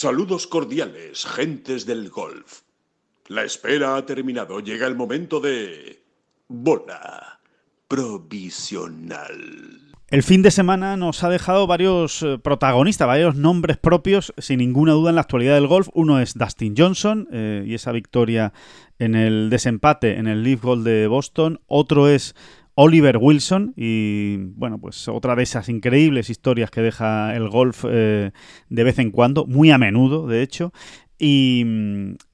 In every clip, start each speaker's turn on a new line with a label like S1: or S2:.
S1: Saludos cordiales, gentes del golf. La espera ha terminado. Llega el momento de... Bola provisional.
S2: El fin de semana nos ha dejado varios eh, protagonistas, varios nombres propios, sin ninguna duda, en la actualidad del golf. Uno es Dustin Johnson eh, y esa victoria en el desempate en el Leaf Gold de Boston. Otro es Oliver Wilson y bueno, pues otra de esas increíbles historias que deja el golf eh, de vez en cuando, muy a menudo, de hecho. Y,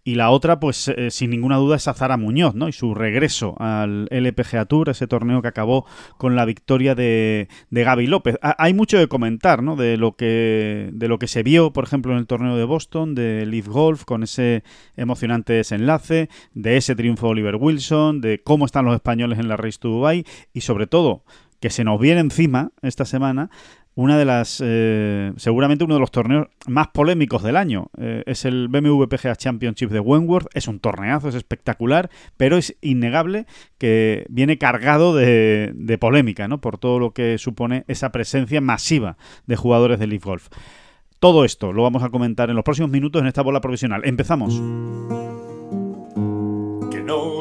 S2: la otra, pues eh, sin ninguna duda, es Azara Muñoz, ¿no? Y su regreso al LPGA Tour, ese torneo que acabó con la victoria de, de Gaby López. hay mucho de comentar, ¿no? De lo, que, de lo que se vio, por ejemplo, en el torneo de Boston, de Leaf Golf, con ese emocionante desenlace, de ese triunfo de Oliver Wilson, de cómo están los españoles en la Race to Dubai y sobre todo que se nos viene encima esta semana una de las, eh, seguramente uno de los torneos más polémicos del año. Eh, es el BMW PGA Championship de Wentworth. Es un torneazo, es espectacular, pero es innegable que viene cargado de, polémica, ¿no? Por todo lo que supone esa presencia masiva de jugadores de Leaf Golf. Todo esto lo vamos a comentar en los próximos minutos en esta bola provisional. Empezamos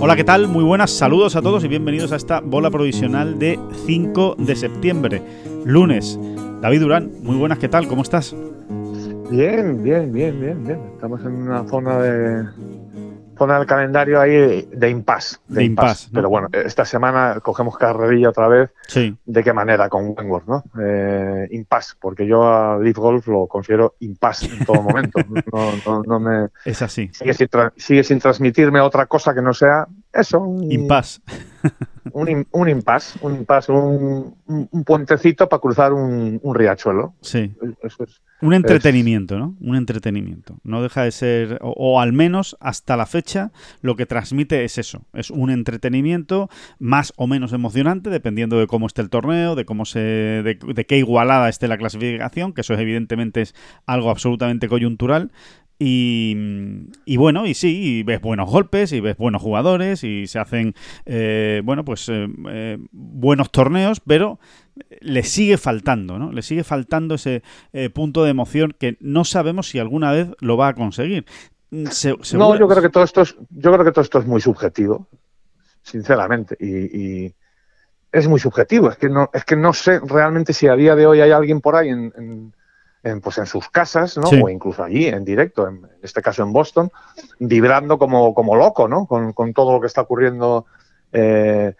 S2: Hola, ¿qué tal? Muy buenas, saludos a todos y bienvenidos a esta bola provisional de 5 de septiembre, lunes. David Durán, muy buenas, ¿qué tal? ¿Cómo estás?
S3: Bien, bien, bien, bien, bien. Estamos en una zona de, zona del calendario ahí de impasse.
S2: De, impasse.
S3: Pero bueno, esta semana cogemos carrerilla otra vez.
S2: Sí.
S3: ¿De qué manera? Con Wentworth, ¿no? Eh, impasse, porque yo a Leaf Golf lo considero impasse en todo momento. no, no, me,
S2: es así.
S3: Sigue sin, sigue sin, transmitirme otra cosa que no sea eso.
S2: Un, impasse.
S3: un, un impasse, un impasse, un, un, puentecito para cruzar un, riachuelo.
S2: Sí. Eso es un entretenimiento, ¿no? Un entretenimiento. No deja de ser, o, al menos hasta la fecha, lo que transmite es eso. Es un entretenimiento más o menos emocionante, dependiendo de cómo esté el torneo, de cómo se, de, qué igualada esté la clasificación, que eso evidentemente es algo absolutamente coyuntural. Y, y, bueno, y sí, y ves buenos golpes, y ves buenos jugadores, y se hacen, eh, bueno, pues eh, eh, buenos torneos, pero le sigue faltando, ¿no? Le sigue faltando ese eh, punto de emoción que no sabemos si alguna vez lo va a conseguir.
S3: Mm, no, yo creo que todo esto es, yo creo que todo esto es muy subjetivo, sinceramente, y, es muy subjetivo. Es que no, es que no sé realmente si a día de hoy hay alguien por ahí en, pues en sus casas, ¿no? O incluso allí, en directo, en, este caso en Boston, vibrando como, como loco, ¿no? Con, con todo lo que está ocurriendo eh,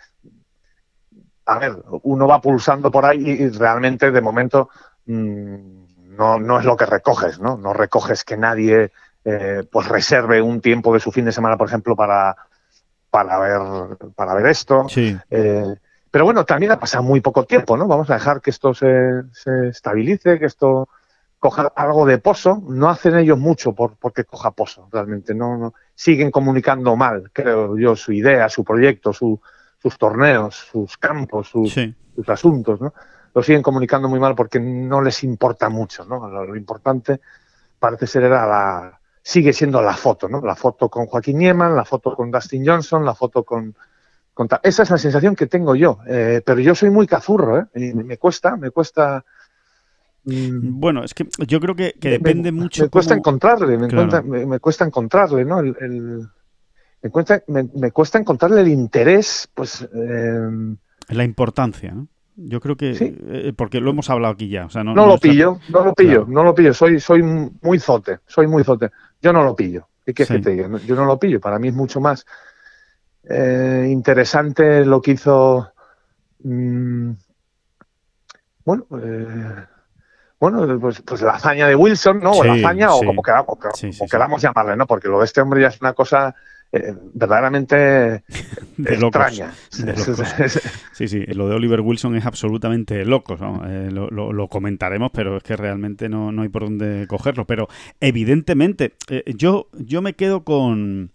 S3: a ver, uno va pulsando por ahí y realmente de momento mm, no, no, es lo que recoges, ¿no? No recoges que nadie eh, pues reserve un tiempo de su fin de semana, por ejemplo, para, para, ver, para ver esto. Eh, pero bueno, también ha pasado muy poco tiempo, ¿no? Vamos a dejar que esto se, se estabilice, que esto coja algo de pozo. No hacen ellos mucho por porque coja pozo, realmente. No, no, siguen comunicando mal, creo yo, su idea, su proyecto, su, sus torneos, sus campos, sus, asuntos, ¿no? Lo siguen comunicando muy mal porque no les importa mucho, ¿no? Lo, importante parece ser era la sigue siendo la foto, ¿no? La foto con Joaquín Nieman, la foto con Dustin Johnson, la foto con, esa es la sensación que tengo yo, eh, pero yo soy muy cazurro, ¿eh? Y me cuesta, me cuesta
S2: bueno, es que yo creo que, depende mucho.
S3: Me cuesta encontrarle, me, cuesta encontrarle, ¿no? el, me cuesta, me, cuesta encontrarle el interés, pues...
S2: Eh, la importancia, ¿no? Yo creo que... Eh, porque lo hemos hablado aquí ya.
S3: no, lo pillo, no lo pillo, no lo pillo. Soy, soy muy zote, soy muy zote. Yo no lo pillo. ¿Qué quieres que te diga? Yo no lo pillo. Para mí es mucho más eh, interesante lo que hizo... Mm, bueno, bueno, pues, pues, la hazaña de Wilson, ¿no? o la hazaña, o como queramos, queramos llamarle, ¿no? Porque lo de este hombre ya es una cosa eh, verdaderamente extraña.
S2: sí, sí, lo de Oliver Wilson es absolutamente loco. Eh, lo, comentaremos, pero es que realmente no, no hay por dónde cogerlo. Pero evidentemente, eh, yo, yo me quedo con,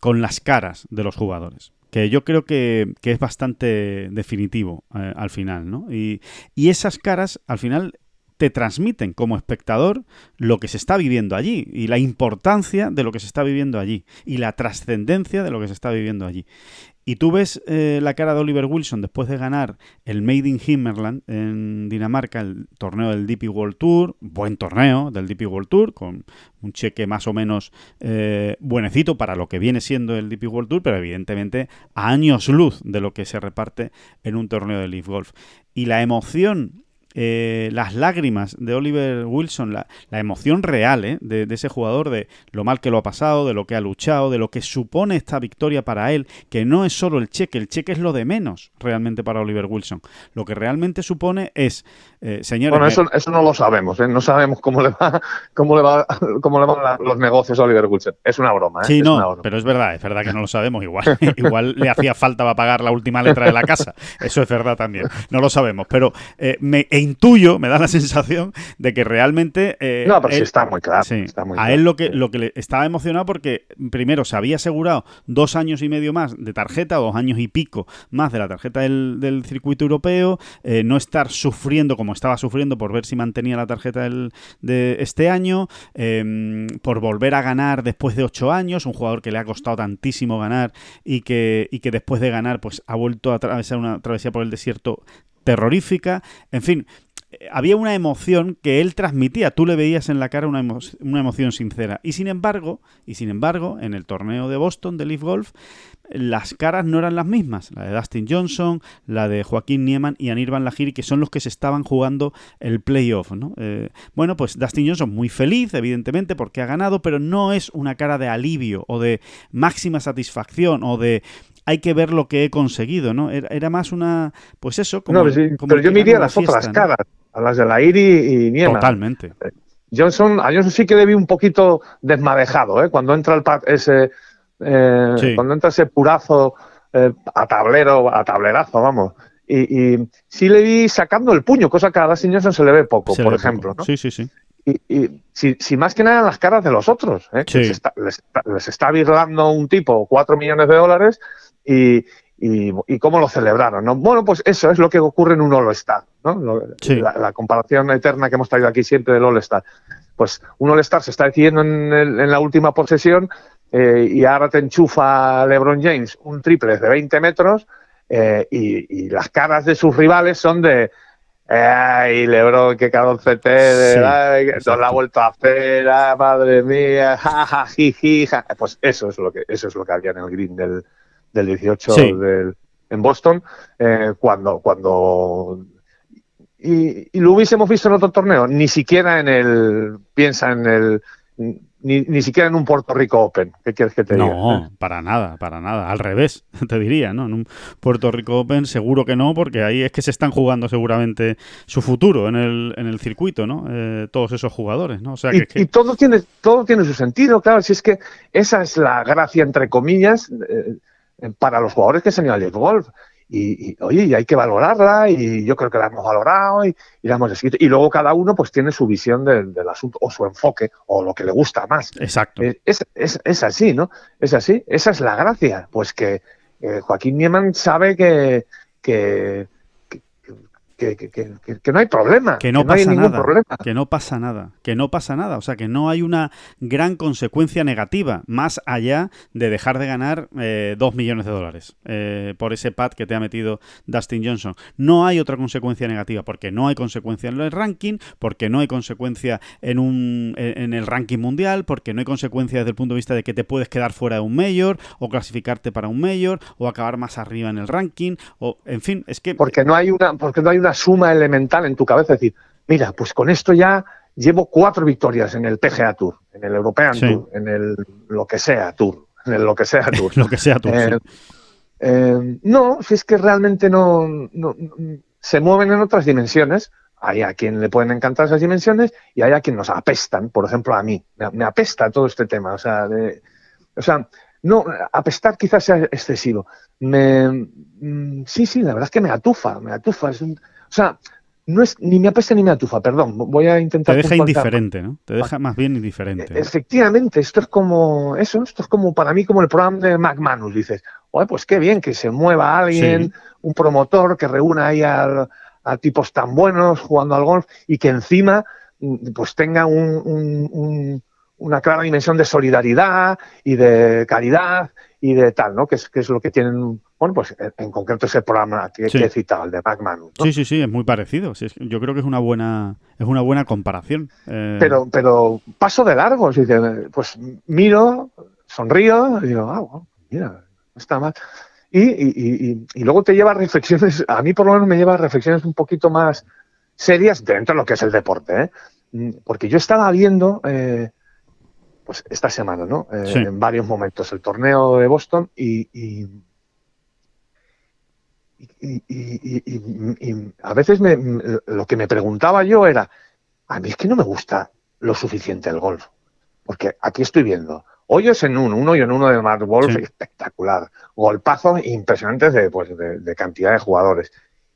S2: con las caras de los jugadores que yo creo que, es bastante definitivo al final, ¿no? Y, y, esas caras, al final, te transmiten como espectador lo que se está viviendo allí y la importancia de lo que se está viviendo allí y la trascendencia de lo que se está viviendo allí. Y tú ves eh, la cara de Oliver Wilson después de ganar el Made in Himmerland en Dinamarca, el torneo del DP World Tour, buen torneo del DP World Tour, con un cheque más o menos eh, buenecito para lo que viene siendo el DP World Tour, pero evidentemente a años luz de lo que se reparte en un torneo de Leaf Golf. Y la emoción eh, las lágrimas de Oliver Wilson, la, emoción real eh, de, ese jugador, de lo mal que lo ha pasado, de lo que ha luchado, de lo que supone esta victoria para él, que no es solo el cheque, el cheque es lo de menos realmente para Oliver Wilson. Lo que realmente supone es, eh, señores...
S3: Bueno, eso, eso, no lo sabemos, no sabemos cómo le va, cómo le va, cómo le van los negocios a Oliver Wilson. Es una broma.
S2: Sí, no, pero es verdad, es verdad que no lo sabemos. Igual, igual le hacía falta para pagar la última letra de la casa. Eso es verdad también. No lo sabemos, pero me intuyo, me da la sensación de que realmente...
S3: Eh, no, pero sí está muy claro.
S2: a él lo que, lo que le estaba emocionado porque primero se había asegurado dos años y medio más de tarjeta, dos años y pico más de la tarjeta del, circuito europeo, eh, no estar sufriendo como estaba sufriendo por ver si mantenía la tarjeta de este año, em, por volver a ganar después de ocho años, un jugador que le ha costado tantísimo ganar y que, y que después de ganar pues ha vuelto a atravesar una travesía por el desierto terrorífica. En fin, había una emoción que él transmitía, tú le veías en la cara una, emoción sincera. Y sin embargo, y sin embargo, en el torneo de Boston de Leaf Golf, las caras no eran las mismas, la de Dustin Johnson, la de Joaquín Nieman y Anirban Lahiri, que son los que se estaban jugando el playoff. Eh, bueno, pues Dustin Johnson muy feliz, evidentemente, porque ha ganado, pero no es una cara de alivio o de máxima satisfacción o de hay que ver lo que he conseguido, ¿no? Era, más una, pues eso,
S3: como... No, pero yo me las otras caras, a las de la Iri y Niema.
S2: Totalmente.
S3: Eh, Johnson, a Johnson sí que le vi un poquito desmadejado, ¿eh? Cuando entra el ese, eh, cuando entra ese purazo eh, a tablero, a tablerazo, vamos. Y, sí le vi sacando el puño, cosa que a Dustin Johnson se le ve poco, por ejemplo. ¿no?
S2: Sí, sí, sí.
S3: Y, si, más que nada en las caras de los otros, ¿eh? les, está, les, les, está virlando un tipo cuatro millones de dólares y, y, cómo lo celebraron. ¿no? Bueno, pues eso es lo que ocurre en un All-Star, ¿no? La, comparación eterna que hemos traído aquí siempre del All-Star. Pues un All-Star se está decidiendo en, en la última posesión eh, y ahora te enchufa LeBron James un triple de 20 metros eh, y, las caras de sus rivales son de ay LeBron que cabrón CT no la ha vuelto a hacer madre mía ja, pues eso es lo que eso es lo que había en el green del, del 18 del, en Boston, eh, cuando, cuando y, lo hubiésemos visto en otro torneo, ni siquiera en el, piensa en el, ni, ni, siquiera en un Puerto Rico Open. ¿Qué quieres que te diga?
S2: No, para nada, para nada. Al revés, te diría, ¿no? En un Puerto Rico Open seguro que no, porque ahí es que se están jugando seguramente su futuro en el, en el circuito, ¿no? Eh, todos esos jugadores, ¿no? O sea,
S3: y, y, todo, tiene, todo tiene su sentido, claro. Si es que esa es la gracia, entre comillas, eh, para los jugadores que se han ido al golf. Y, oye, hay que valorarla y yo creo que la hemos valorado y, la hemos escrito. Y luego cada uno pues tiene su visión del, asunto o su enfoque o lo que le gusta más.
S2: Exacto.
S3: Eh, es, es, es, así, ¿no? Es así. Esa es la gracia. Pues que eh, Joaquín Nieman sabe que, que, que, no hay problema.
S2: Que no, pasa nada. Que no pasa nada. Que no pasa nada. O sea, que no hay una gran consecuencia negativa más allá de dejar de ganar eh, dos millones de dólares eh, por ese pad que te ha metido Dustin Johnson. No hay otra consecuencia negativa porque no hay consecuencia en el ranking, porque no hay consecuencia en, un, en el ranking mundial, porque no hay consecuencia desde el punto de vista de que te puedes quedar fuera de un mayor o clasificarte para un mayor o acabar más arriba en el ranking o en fin, es que
S3: porque no hay una porque no hay una suma elemental en tu cabeza, decir, mira, pues con esto ya llevo cuatro victorias en el PGA Tour, en el European Tour, en el lo que sea Tour, en el lo que sea Tour.
S2: lo que sea Tour.
S3: Eh, eh, no, si es que realmente no, se mueven en otras dimensiones. Hay a quien le pueden encantar esas dimensiones y hay a quien nos apestan, por ejemplo a mí. Me, apesta todo este tema. O sea, O sea, no, apestar quizás sea excesivo. Me, mm, sí, sí, la verdad es que me atufa, me atufa. Es o sea, no es ni me apesta ni me atufa, perdón. Voy a intentar.
S2: Te deja indiferente, ¿no? Te deja más bien indiferente.
S3: Efectivamente, esto es como eso, esto es como para mí como el programa de McManus. Dices, oye, pues qué bien que se mueva alguien, un promotor que reúna ahí a tipos tan buenos jugando al golf y que encima mm, pues tenga un, una clara dimensión de solidaridad y de caridad y de tal, ¿no? Que es, que es lo que tienen, bueno, pues en, concreto ese programa que, he citado, el de McManus.
S2: Sí, sí, sí, es muy parecido. yo creo que es una buena, es una buena comparación.
S3: Eh. Pero, pero paso de largo, pues miro, sonrío y digo, ah, bueno, mira, no está mal. Y, y, y, luego te lleva a reflexiones, a mí por lo menos me lleva a reflexiones un poquito más serias dentro de lo que es el deporte, ¿eh? Mm, Porque yo estaba viendo eh, pues esta semana, ¿no? Eh, en varios momentos, el torneo de Boston y, y, a veces lo que me preguntaba yo era, a mí es que no me gusta lo suficiente el golf, porque aquí estoy viendo hoyos en uno, uno y en uno de Mark Wolf, espectacular, golpazos impresionantes de, pues, de, cantidad de jugadores.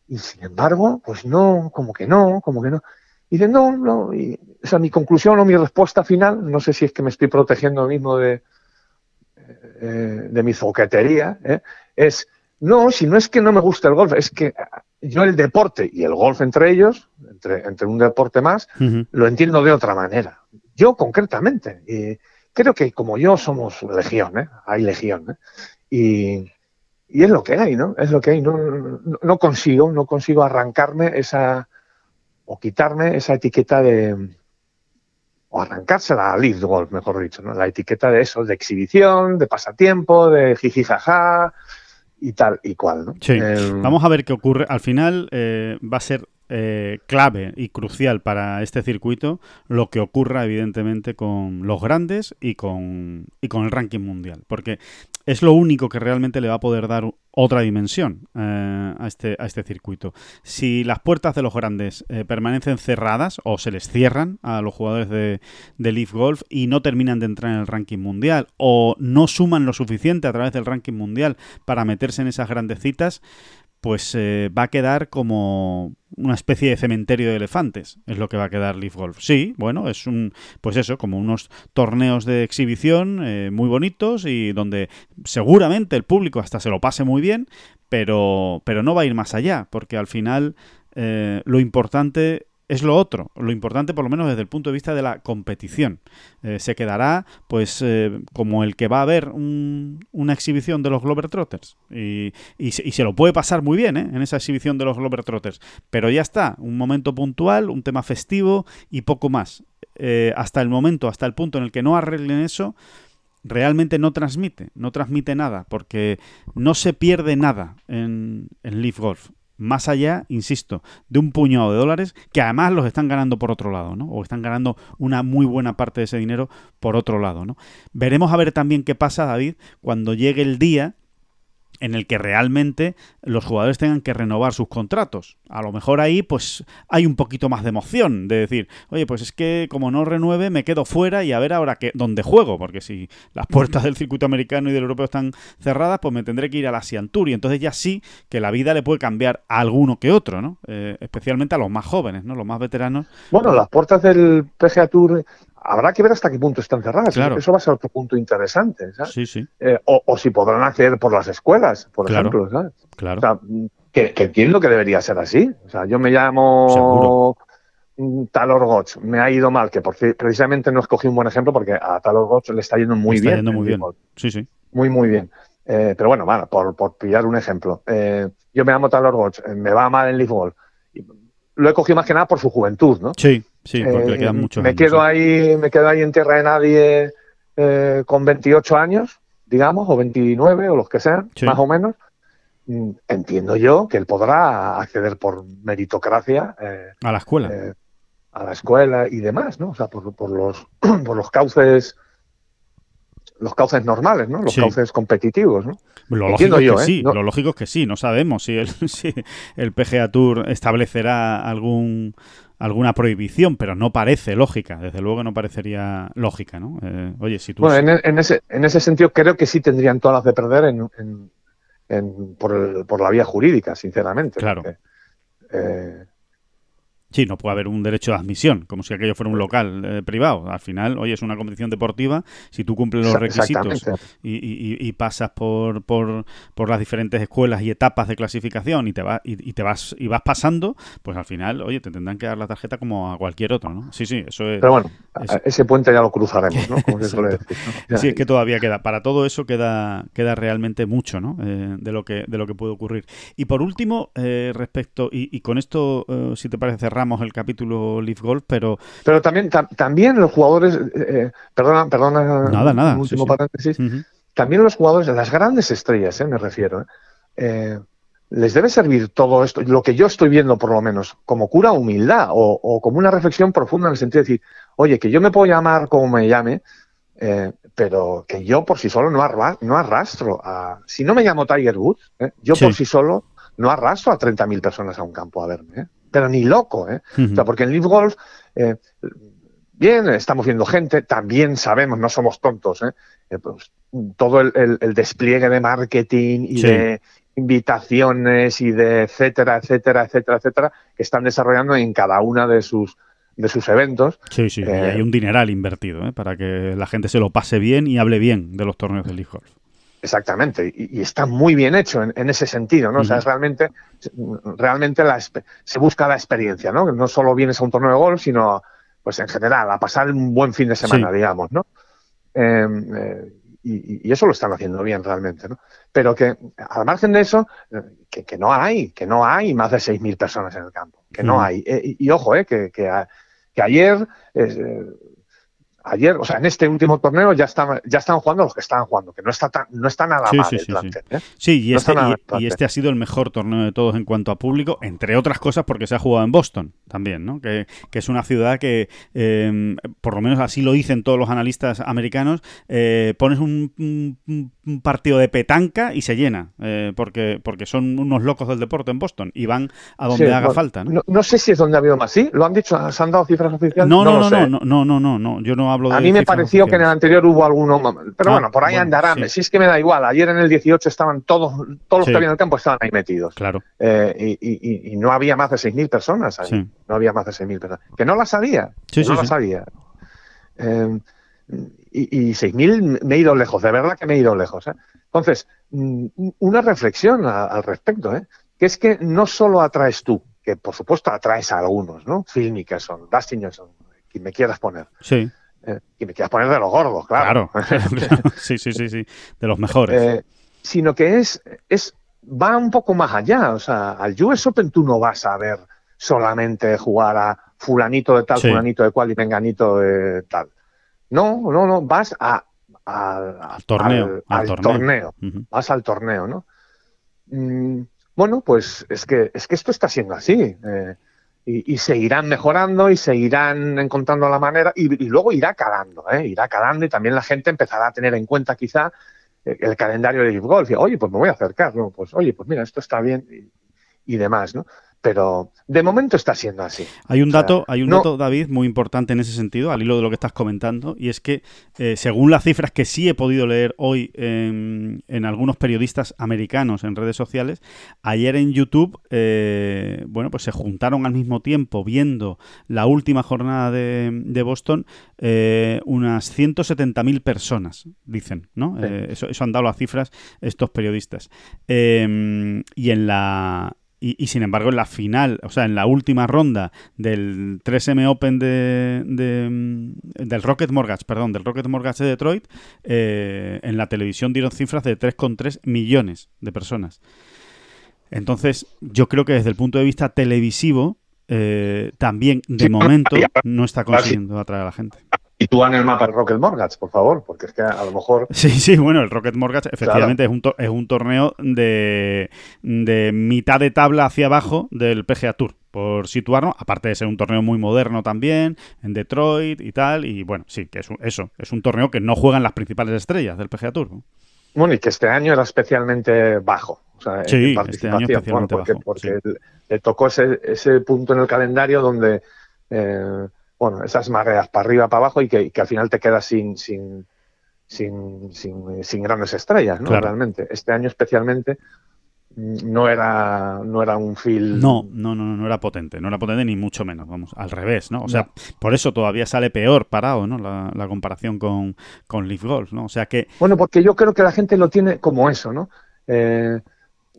S3: Y sin embargo, pues no, como que no, como que no. Y dice, no, no, y, o sea, mi conclusión o mi respuesta final, no sé si es que me estoy protegiendo mismo de, eh, de mi zoquetería, ¿eh? es, no, si no es que no me gusta el golf, es que yo el deporte y el golf entre ellos, entre, entre un deporte más, lo entiendo de otra manera. Yo concretamente, y creo que como yo somos legión, ¿eh? hay legión, ¿eh? y, y, es lo que hay, ¿no? Es lo que hay. No, no, no consigo, no consigo arrancarme esa o quitarme esa etiqueta de o arrancársela a Leaf Golf, mejor dicho, ¿no? La etiqueta de eso, de exhibición, de pasatiempo, de jijijaja y tal y cual, ¿no?
S2: Sí. Vamos a ver qué ocurre. Al final eh, va a ser eh, clave y crucial para este circuito lo que ocurra evidentemente con los grandes y con, y con el ranking mundial, porque es lo único que realmente le va a poder dar otra dimensión eh, a, este, a este circuito. Si las puertas de los grandes eh, permanecen cerradas o se les cierran a los jugadores de, de Leaf Golf y no terminan de entrar en el ranking mundial o no suman lo suficiente a través del ranking mundial para meterse en esas grandes citas, pues eh, va a quedar como una especie de cementerio de elefantes, es lo que va a quedar Leaf Golf. Sí, bueno, es un, pues eso, como unos torneos de exhibición eh, muy bonitos y donde seguramente el público hasta se lo pase muy bien, pero, pero no va a ir más allá, porque al final eh, lo importante es lo otro, lo importante por lo menos desde el punto de vista de la competición. Eh, se quedará pues eh, como el que va a ver una exhibición de los Globetrotters y, y, se, lo puede pasar muy bien ¿eh? en esa exhibición de los Globetrotters, pero ya está, un momento puntual, un tema festivo y poco más. hasta el momento, hasta el punto en el que no arreglen eso, realmente no transmite, no transmite nada, porque no se pierde nada en, en Leaf Golf más allá, insisto, de un puñado de dólares que además los están ganando por otro lado, ¿no? O están ganando una muy buena parte de ese dinero por otro lado, ¿no? Veremos a ver también qué pasa, David, cuando llegue el día en el que realmente los jugadores tengan que renovar sus contratos. A lo mejor ahí pues hay un poquito más de emoción de decir, oye, pues es que como no renueve me quedo fuera y a ver ahora que, dónde juego, porque si las puertas del circuito americano y del europeo están cerradas, pues me tendré que ir a la Asian Tour y entonces ya sí que la vida le puede cambiar a alguno que otro, ¿no? Eh, especialmente a los más jóvenes, ¿no? Los más veteranos.
S3: Bueno, las puertas del PGA Tour habrá que ver hasta qué punto están cerradas. Eso va a ser otro punto interesante. ¿sabes?
S2: Sí, sí.
S3: Eh, o, si podrán hacer por las escuelas, por ejemplo. ¿sabes?
S2: Claro.
S3: O sea, que, entiendo que debería ser así. O sea, yo me llamo Talor Gotch, me ha ido mal, que por, precisamente no escogí un buen ejemplo porque a Talor Gotch le está yendo muy
S2: está
S3: bien.
S2: Yendo muy bien. Sí, sí.
S3: Muy, muy bien. Eh, pero bueno, bueno por, por pillar un ejemplo. Eh, yo me llamo Talor Gotch, me va mal en Leaf Lo he cogido más que nada por su juventud, ¿no?
S2: Sí. Sí, porque le quedan eh, muchos
S3: me quedo ahí Me quedo ahí en tierra de nadie eh, con 28 años, digamos, o 29, o los que sean, más o menos. Mm, entiendo yo que él podrá acceder por meritocracia
S2: eh, a la escuela.
S3: a la escuela y demás, ¿no? O sea, por, por los, por los cauces los cauces normales, ¿no? Los cauces competitivos, ¿no?
S2: Lo lógico, es que sí, lo lógico es que sí, no sabemos si el, si el PGA Tour establecerá algún alguna prohibición, pero no parece lógica. Desde luego no parecería lógica, ¿no? Eh, oye, si tú...
S3: Bueno, en, ese, en ese sentido creo que sí tendrían todas las de perder en, por, por, la vía jurídica, sinceramente.
S2: Claro. eh, Sí, no puede haber un derecho de admisión, como si aquello fuera un local eh, privado. Al final, oye, es una competición deportiva. Si tú cumples los requisitos y, pasas por, por, las diferentes escuelas y etapas de clasificación y te, vas y, te vas y vas pasando, pues al final, oye, te tendrán que dar la tarjeta como a cualquier otro, ¿no? Sí, sí, eso es.
S3: Pero bueno, ese puente ya lo cruzaremos, ¿no? Como se suele
S2: decir, Sí, es que todavía queda. Para todo eso queda, queda realmente mucho, ¿no? Eh, de, lo que, de lo que puede ocurrir. Y por último, eh, respecto, y, con esto, si te parece, cerrar el capítulo Leaf Golf, pero...
S3: Pero también, también los jugadores, eh, eh, perdona, perdona,
S2: nada, nada,
S3: último paréntesis, también los jugadores, las grandes estrellas, eh, me refiero, les debe servir todo esto, lo que yo estoy viendo por lo menos, como cura humildad o, como una reflexión profunda en el sentido de decir, oye, que yo me puedo llamar como me llame, pero que yo por sí solo no, no arrastro a... Si no me llamo Tiger Woods, yo por sí. solo no arrastro a 30.000 personas a un campo a verme pero ni loco, ¿eh? O sea, porque en Leaf Golf, eh, bien, estamos viendo gente, también sabemos, no somos tontos, ¿eh? eh pues, todo el, despliegue de marketing y de invitaciones y de etcétera, etcétera, etcétera, etcétera, que están desarrollando en cada una de sus de sus eventos.
S2: Sí, sí, y hay eh, un dineral invertido ¿eh? para que la gente se lo pase bien y hable bien de los torneos de Leaf Golf.
S3: Exactamente, y, está muy bien hecho en, ese sentido, ¿no? O sea, es realmente, realmente la, se busca la experiencia, ¿no? No solo vienes a un torneo de golf, sino, pues en general, a pasar un buen fin de semana, digamos, ¿no? Em, eh, y, eso lo están haciendo bien realmente, ¿no? Pero que, al margen de eso, que, que no hay, que no hay más de 6.000 personas en el campo, que no hay. Eh, y, ojo, eh, que, que, ayer... Eh, ayer, o sea, en este último torneo ya están, ya están jugando los que estaban jugando, que no está tan, no está nada mal
S2: sí,
S3: el
S2: plantel, sí, y, este, y, este, ha sido el mejor torneo de todos en cuanto a público, entre otras cosas porque se ha jugado en Boston también, ¿no? Que, es una ciudad que, em, por lo menos así lo dicen todos los analistas americanos, eh, pones un, partido de petanca y se llena, eh, porque, porque son unos locos del deporte en Boston y van a donde haga falta, ¿no?
S3: ¿no? sé si es donde ha habido más, ¿sí? ¿Lo han dicho? ¿Se han dado cifras oficiales?
S2: No, no, no, no, no, no, no, no, no, yo no
S3: a mí me pareció que en el anterior hubo alguno, pero ah, bueno, por ahí andarán. Si es que me da igual. Ayer en el 18 estaban todos, todos los que había en el campo estaban ahí metidos.
S2: Claro.
S3: Eh, y, no había más de 6.000 personas ahí. No había más de 6.000 personas. Que no las había. no las había. Eh, y, 6.000 me he ido lejos, de verdad que me he ido lejos. ¿eh? Entonces, mm, una reflexión al respecto, ¿eh? que es que no solo atraes tú, que por supuesto atraes a algunos, ¿no? Phil Mickelson, Dustin Johnson, quien me quieras poner.
S2: Sí.
S3: Eh, y me quieras poner de los gordos, claro.
S2: Claro, sí, sí, sí, sí, de los mejores.
S3: Eh, sino que es, es, va un poco más allá. O sea, al US Open tú no vas a ver solamente jugar a fulanito de tal, fulanito de cual y menganito de tal. No, no, no, vas a,
S2: al torneo.
S3: Al, torneo. Vas al torneo, ¿no? Mm, bueno, pues es que, es que esto está siendo así. Eh, y, seguirán mejorando y seguirán encontrando la manera y, luego irá calando, ¿eh? irá calando y también la gente empezará a tener en cuenta quizá el, calendario de golf y oye, pues me voy a acercar, ¿no? Pues oye, pues mira, esto está bien y, y demás, ¿no? Pero de momento está siendo así.
S2: Hay un dato, hay un dato, David, muy importante en ese sentido, al hilo de lo que estás comentando, y es que eh, según las cifras que sí he podido leer hoy en, algunos periodistas americanos en redes sociales, ayer en YouTube, eh, bueno, pues se juntaron al mismo tiempo viendo la última jornada de, Boston eh, unas 170.000 personas, dicen, ¿no? eso, eso han dado las cifras estos periodistas. y en la y, sin embargo, en la final, o sea, en la última ronda del 3M Open de, mm, del Rocket Mortgage, perdón, del Rocket Mortgage de Detroit, eh, en la televisión dieron cifras de 3,3 millones de personas. Entonces, yo creo que desde el punto de vista televisivo, eh, también de momento no está consiguiendo atraer a la gente.
S3: Y tú en el mapa el Rocket Mortgage, por favor, porque es que a lo mejor...
S2: Sí, sí, bueno, el Rocket Mortgage efectivamente es, un es un torneo de, de mitad de tabla hacia abajo del PGA Tour, por situarnos, aparte de ser un torneo muy moderno también, en Detroit y tal, y bueno, sí, que es eso, es un torneo que no juegan las principales estrellas del PGA Tour.
S3: Bueno, y que este año era especialmente bajo. O sea,
S2: sí, este año especialmente
S3: porque,
S2: bajo.
S3: Porque le, tocó ese, ese punto en el calendario donde eh, bueno, esas mareas para arriba, para abajo y que, al final te quedas sin, sin, sin, sin, grandes estrellas, ¿no? Realmente. Este año especialmente no era, no era un feel...
S2: No, no, no, no era potente, no era potente ni mucho menos, vamos, al revés, ¿no? O sea, por eso todavía sale peor parado, ¿no? La, comparación con, con Leaf Golf, ¿no? O sea que...
S3: Bueno, porque yo creo que la gente lo tiene como eso, ¿no? Eh,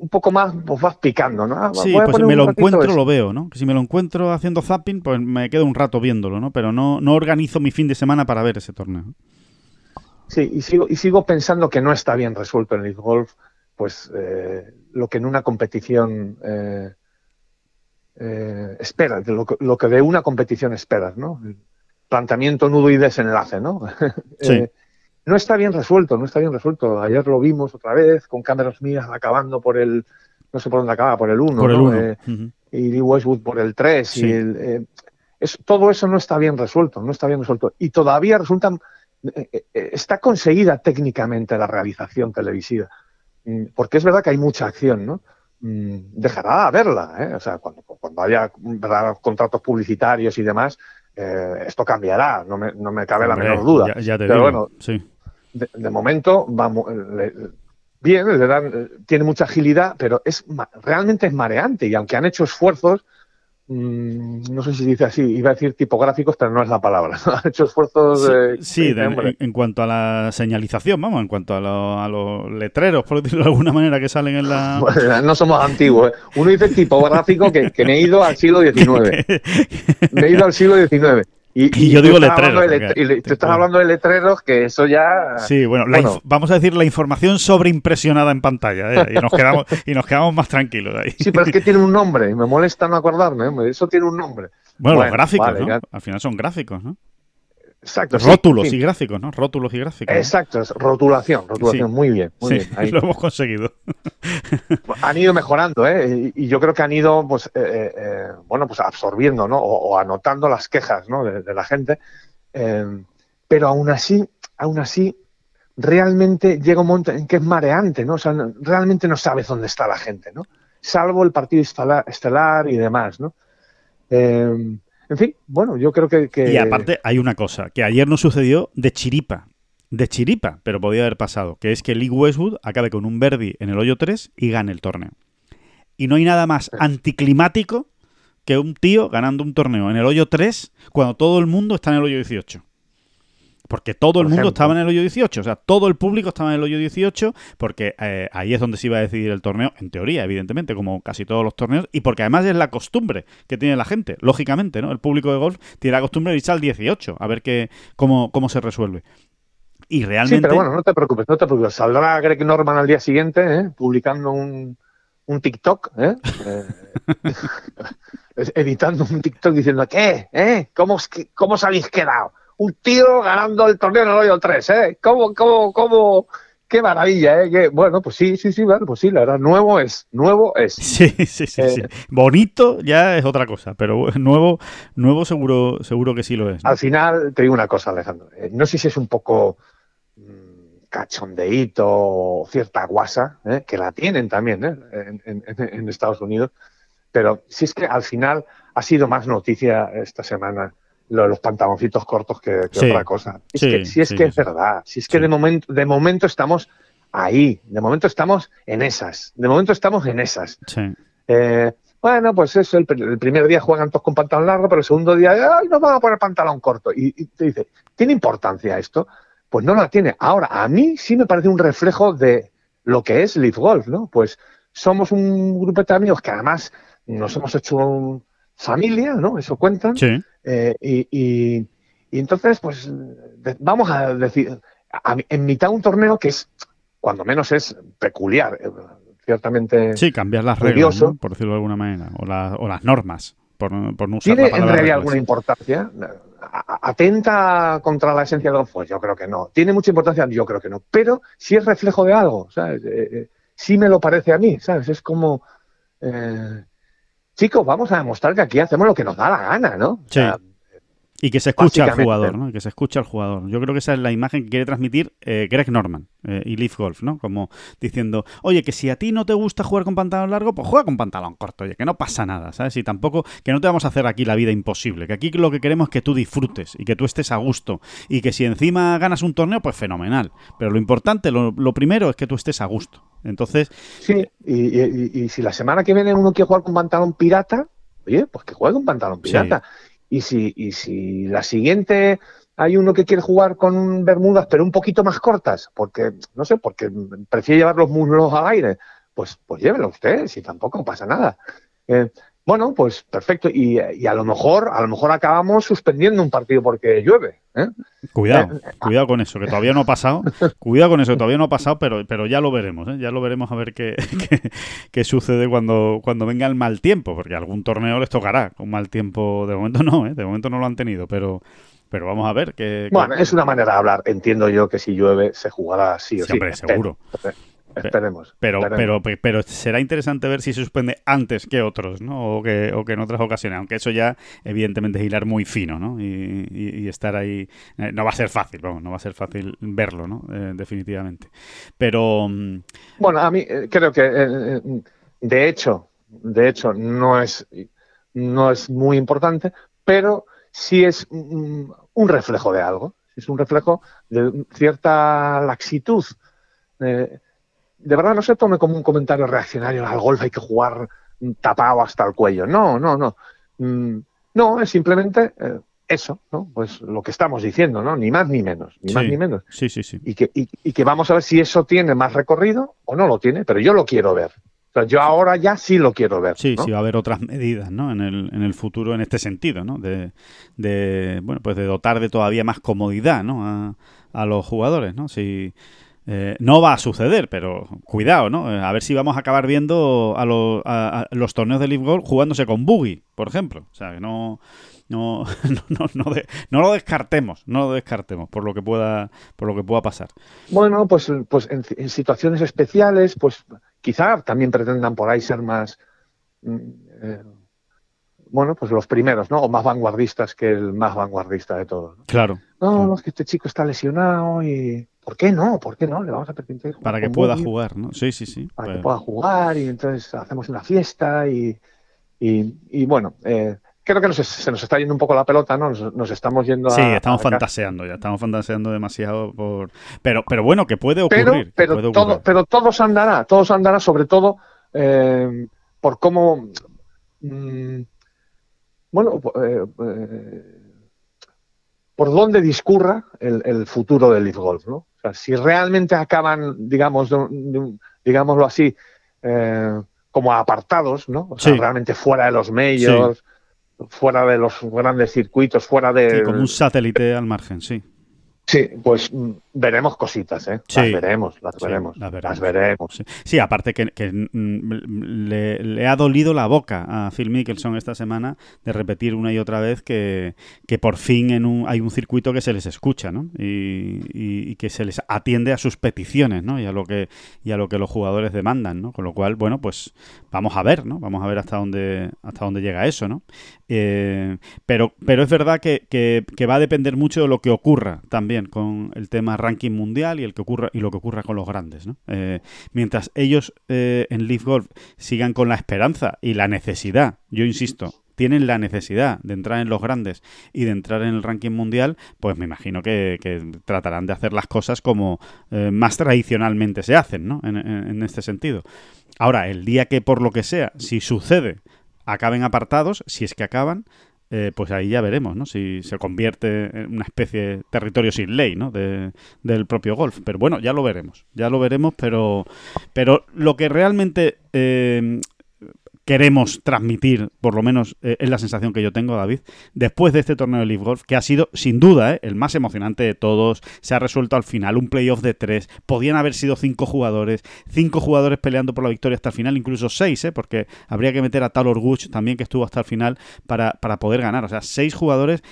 S3: un poco más, pues vas picando, ¿no? Ah,
S2: sí, pues si me lo encuentro lo veo, ¿no? si me lo encuentro haciendo zapping, pues me quedo un rato viéndolo, ¿no? Pero no, no organizo mi fin de semana para ver ese torneo.
S3: Sí, y sigo, y sigo pensando que no está bien resuelto en el golf, pues eh, lo que en una competición eh, eh, esperas, lo, lo, que de una competición esperas, ¿no? planteamiento, nudo y desenlace, ¿no?
S2: Sí.
S3: No está bien resuelto, no está bien resuelto. Ayer lo vimos otra vez con cámaras mías acabando por el, no sé por dónde acaba, por el 1,
S2: por el
S3: ¿no? y Lee Westwood por el 3. Y el, es, todo eso no está bien resuelto, no está bien resuelto. Y todavía resultan eh, eh, eh, está conseguida técnicamente la realización televisiva. Mm, porque es verdad que hay mucha acción, ¿no? Mm, dejará de verla, O sea, cuando, haya contratos publicitarios y demás, esto cambiará, no me, no me cabe la menor duda. Pero bueno, de, momento, vamos, bien, tiene mucha agilidad, pero es realmente es mareante y aunque han hecho esfuerzos, Mm, no sé si dice así, iba a decir tipográficos, pero no es la palabra. Ha hecho esfuerzos.
S2: Sí, en, cuanto a la señalización, vamos, en cuanto a, los letreros, por decirlo de alguna manera, que salen en la...
S3: no somos antiguos. ¿eh? Uno dice tipográfico que, que me he ido al siglo XIX. me he ido al siglo XIX.
S2: Y, yo digo letreros.
S3: y tú estás hablando de letreros, que eso ya.
S2: Sí, bueno, vamos a decir la información sobreimpresionada en pantalla, ¿eh? y, nos quedamos, y nos quedamos más tranquilos ahí.
S3: Sí, pero es que tiene un nombre, y me molesta no acordarme, eso tiene un nombre.
S2: Bueno, los gráficos, ¿no? Al final son gráficos, ¿no? Exacto. Rótulos y gráficos, ¿no? Rótulos y gráficos.
S3: Exacto, rotulación, rotulación, muy bien, muy bien.
S2: Ahí. Lo hemos conseguido.
S3: Han ido mejorando, ¿eh? Y yo creo que han ido, pues, eh, eh, eh, bueno, pues absorbiendo, ¿no? O, anotando las quejas, ¿no? De, la gente. pero aún así, aún así, realmente llega un momento en que es mareante, ¿no? O sea, realmente no sabes dónde está la gente, ¿no? Salvo el partido estelar y demás, ¿no? En fin, bueno, yo creo que,
S2: Y aparte hay una cosa, que ayer no sucedió de chiripa, de chiripa, pero podía haber pasado, que es que Lee Westwood acabe con un Verdi en el hoyo 3 y gane el torneo. Y no hay nada más anticlimático que un tío ganando un torneo en el hoyo 3 cuando todo el mundo está en el hoyo 18 porque todo el mundo estaba en el hoyo 18, o sea, todo el público estaba en el hoyo 18, porque eh, ahí es donde se iba a decidir el torneo, en teoría, evidentemente, como casi todos los torneos, y porque además es la costumbre que tiene la gente, lógicamente, ¿no? El público de golf tiene la costumbre de irse al 18, a ver qué, cómo, cómo se resuelve. Y realmente... Sí,
S3: pero bueno, no te preocupes, no te preocupes. Saldrá Greg Norman al día siguiente, ¿eh? publicando un, un TikTok, ¿eh? eh editando un TikTok diciendo, ¿qué? ¿Eh? ¿Cómo, ¿Cómo os habéis quedado? Un tío ganando el torneo en el hoyo 3, ¿eh? ¿Cómo, cómo, cómo? Qué maravilla, ¿eh? bueno, pues sí, sí, sí, bueno, pues sí, la verdad, nuevo es, nuevo es.
S2: Sí, sí, sí, sí. Eh, Bonito ya es otra cosa, pero nuevo, nuevo seguro, seguro que sí lo es.
S3: Al final, te digo una cosa, Alejandro, eh, no sé si es un poco mm, cachondeíto o cierta guasa, ¿eh? que la tienen también en, en, Estados Unidos, pero si es que al final ha sido más noticia esta semana los pantaloncitos cortos que, otra cosa. Es que, si es que es verdad, si es que de momento, de momento estamos ahí, de momento estamos en esas, de momento estamos en esas. Eh, bueno, pues eso, el, primer día juegan todos con pantalón largo, pero el segundo día, ay, nos vamos a poner pantalón corto. Y, te dice, ¿tiene importancia esto? Pues no la tiene. Ahora, a mí sí me parece un reflejo de lo que es Leaf Golf, ¿no? Pues somos un grupo de amigos que además nos hemos hecho un, familia, ¿no? Eso cuentan.
S2: Sí.
S3: Eh, y, entonces, pues, vamos a decir, en mitad de un torneo que es, cuando menos es peculiar, eh, ciertamente.
S2: Sí, cambiar las reglas, por decirlo de alguna manera, o, o las normas, por, por no usar
S3: ¿Tiene en realidad alguna importancia? ¿Atenta contra la esencia del Pues yo creo que no. ¿Tiene mucha importancia? Yo creo que no. Pero si es reflejo de algo, ¿sabes? Eh, sí me lo parece a mí, ¿sabes? Es como chicos, vamos a demostrar que aquí hacemos lo que nos da la gana, ¿no?
S2: Sí. Y que se escucha al jugador, ¿no? Y que se escucha al jugador. Yo creo que esa es la imagen que quiere transmitir eh, Greg Norman eh, y Leaf Golf, ¿no? Como diciendo, oye, que si a ti no te gusta jugar con pantalón largo, pues juega con pantalón corto, oye, que no pasa nada, ¿sabes? Y tampoco, que no te vamos a hacer aquí la vida imposible, que aquí lo que queremos es que tú disfrutes y que tú estés a gusto y que si encima ganas un torneo, pues fenomenal. Pero lo importante, lo, primero es que tú estés a gusto. Entonces...
S3: Sí, y, si la semana que viene uno quiere jugar con pantalón pirata, oye, pues que juegue con pantalón pirata. Y si, y si la siguiente hay uno que quiere jugar con bermudas, pero un poquito más cortas, porque, no sé, porque prefiere llevar los muslos al aire, pues, pues llévelo usted, si tampoco pasa nada. Eh, bueno, pues perfecto. Y, a lo mejor, a lo mejor acabamos suspendiendo un partido porque llueve. ¿eh?
S2: Cuidado, eh, cuidado con eso, que todavía no ha pasado. Cuidado con eso, que todavía no ha pasado, pero, pero ya lo veremos, ¿eh? ya lo veremos a ver qué, qué, sucede cuando, cuando venga el mal tiempo, porque algún torneo les tocará con mal tiempo. De momento no, de momento no lo han tenido, pero, pero vamos a ver. Que,
S3: Bueno, es una manera de hablar. Entiendo yo que si llueve se jugará sí o sí.
S2: Hombre, seguro.
S3: Esperemos.
S2: Pero, pero, pero será interesante ver si se suspende antes que otros, ¿no? O que, o que en otras ocasiones. Aunque eso ya, evidentemente, es hilar muy fino, ¿no? Y, y, estar ahí. Eh, no va a ser fácil, vamos, no va a ser fácil verlo, ¿no? Eh, definitivamente. Pero. Mm,
S3: bueno, a mí eh, creo que, de hecho, de hecho, no es, no es muy importante, pero sí es un, un reflejo de algo. Es un reflejo de cierta laxitud. Eh, de verdad no se tome como un comentario reaccionario al golf hay que jugar tapado hasta el cuello. No, no, no. Mm, no, es simplemente eh, eso, ¿no? Pues lo que estamos diciendo, ¿no? Ni más ni menos, ni más ni menos.
S2: Sí, sí, sí.
S3: Y que, y, que vamos a ver si eso tiene más recorrido o no lo tiene, pero yo lo quiero ver. O sea, yo ahora ya sí lo quiero ver.
S2: Sí, sí va a haber otras medidas, ¿no? En el, en el futuro en este sentido, ¿no? De, de, bueno, pues de dotar de todavía más comodidad, ¿no? A, a los jugadores, ¿no? Si eh, no va a suceder, pero cuidado, ¿no? Eh, a ver si vamos a acabar viendo a, los torneos de League Golf jugándose con buggy, por ejemplo. O sea, que no, no, no, no, lo descartemos, no lo descartemos por lo que pueda, por lo que pueda pasar.
S3: Bueno, pues, pues en, situaciones especiales, pues quizá también pretendan por ahí ser más, mm, eh, bueno, pues los primeros, ¿no? O más vanguardistas que el más vanguardista de todos.
S2: Claro.
S3: No, es que este chico está lesionado y ¿Por qué no? ¿Por qué no? Le vamos a permitir
S2: Para que pueda jugar, ¿no? Sí, sí, sí.
S3: Para que pueda jugar y entonces hacemos una fiesta y, y, bueno, eh, creo que se nos está yendo un poco la pelota, ¿no? Nos, estamos yendo a...
S2: Sí, estamos fantaseando ya, estamos fantaseando demasiado por... Pero, pero bueno, que puede ocurrir.
S3: Pero, Todo, pero todo se andará, todo se andará sobre todo eh, por cómo... Mm, bueno, eh, por dónde discurra el, el futuro del Leaf Golf, ¿no? si realmente acaban, digamos, digámoslo así, eh, como apartados, ¿no? O sea, realmente fuera de los medios, fuera de los grandes circuitos, fuera de...
S2: como un satélite al margen, sí.
S3: Sí, pues veremos cositas, ¿eh? Las veremos, las veremos. las veremos.
S2: Sí. aparte que, mm, le, ha dolido la boca a Phil Mickelson esta semana de repetir una y otra vez que, por fin en un, hay un circuito que se les escucha, ¿no? Y, que se les atiende a sus peticiones, ¿no? Y a lo que y a lo que los jugadores demandan, ¿no? Con lo cual, bueno, pues vamos a ver, ¿no? Vamos a ver hasta dónde hasta dónde llega eso, ¿no? Eh, pero pero es verdad que, que va a depender mucho de lo que ocurra también con el tema ranking mundial y, el que ocurra, y lo que ocurra con los grandes. Eh, mientras ellos eh, en Leaf Golf sigan con la esperanza y la necesidad, yo insisto, tienen la necesidad de entrar en los grandes y de entrar en el ranking mundial, pues me imagino que, tratarán de hacer las cosas como eh, más tradicionalmente se hacen, ¿no? en, este sentido. Ahora, el día que por lo que sea, si sucede, acaben apartados, si es que acaban, eh, pues ahí ya veremos, ¿no? Si se convierte en una especie de territorio sin ley, ¿no? De, del propio golf. Pero bueno, ya lo veremos, ya lo veremos, pero, pero lo que realmente eh, queremos transmitir, por lo menos eh, es la sensación que yo tengo, David, después de este torneo de Leaf Golf, que ha sido sin duda eh, el más emocionante de todos, se ha resuelto al final un playoff de tres, podían haber sido cinco jugadores, cinco jugadores peleando por la victoria hasta el final, incluso seis, eh, porque habría que meter a Talor Guch también, que estuvo hasta el final, para, para poder ganar, o sea, seis jugadores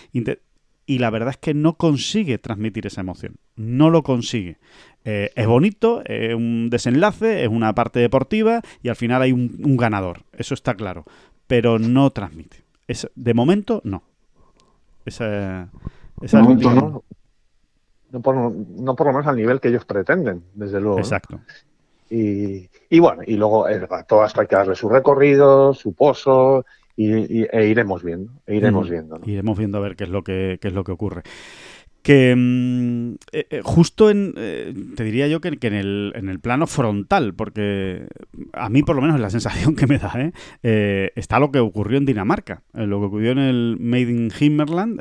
S2: y la verdad es que no consigue transmitir esa emoción. No lo consigue. Eh, es bonito, es un desenlace, es una parte deportiva y al final hay un, ganador. Eso está claro. Pero no transmite. Es, de momento, no. esa,
S3: no, no, por, no por lo menos al nivel que ellos pretenden, desde luego.
S2: Exacto.
S3: Y, y, bueno, y luego a todo esto hay que darle su recorrido, su pozo, y, e iremos viendo, e iremos viendo.
S2: Iremos viendo a ver qué es lo que, qué es lo que ocurre que mm, eh, eh, justo en, eh, te diría yo que, en, el, en, el, plano frontal, porque a mí por lo menos es la sensación que me da, está lo que ocurrió en Dinamarca, lo que ocurrió en el Made in Himmerland,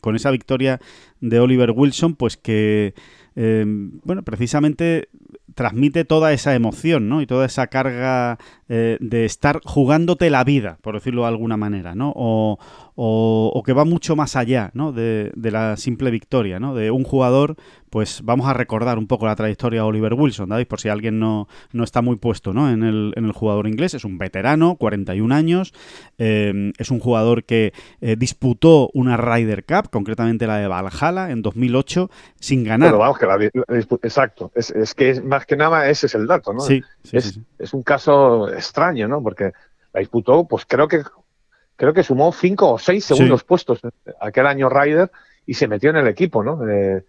S2: con esa victoria de Oliver Wilson, pues que, bueno, precisamente transmite toda esa emoción, ¿no? Y toda esa carga de estar jugándote la vida, por decirlo de alguna manera, ¿no? O, o, que va mucho más allá ¿no? de, la simple victoria, ¿no? de un jugador, pues vamos a recordar un poco la trayectoria de Oliver Wilson, David, por si alguien no, no está muy puesto ¿no? en, el, en el jugador inglés, es un veterano, 41 años, eh, es un jugador que eh, disputó una Ryder Cup, concretamente la de Valhalla en 2008, sin ganar.
S3: Pero vamos, que la, exacto, es, es, que más que nada ese es el dato, ¿no?
S2: Sí,
S3: es, es un caso extraño, ¿no? Porque la disputó, pues creo que creo que sumó cinco o seis segundos puestos aquel año Ryder y se metió en el equipo, ¿no? Eh,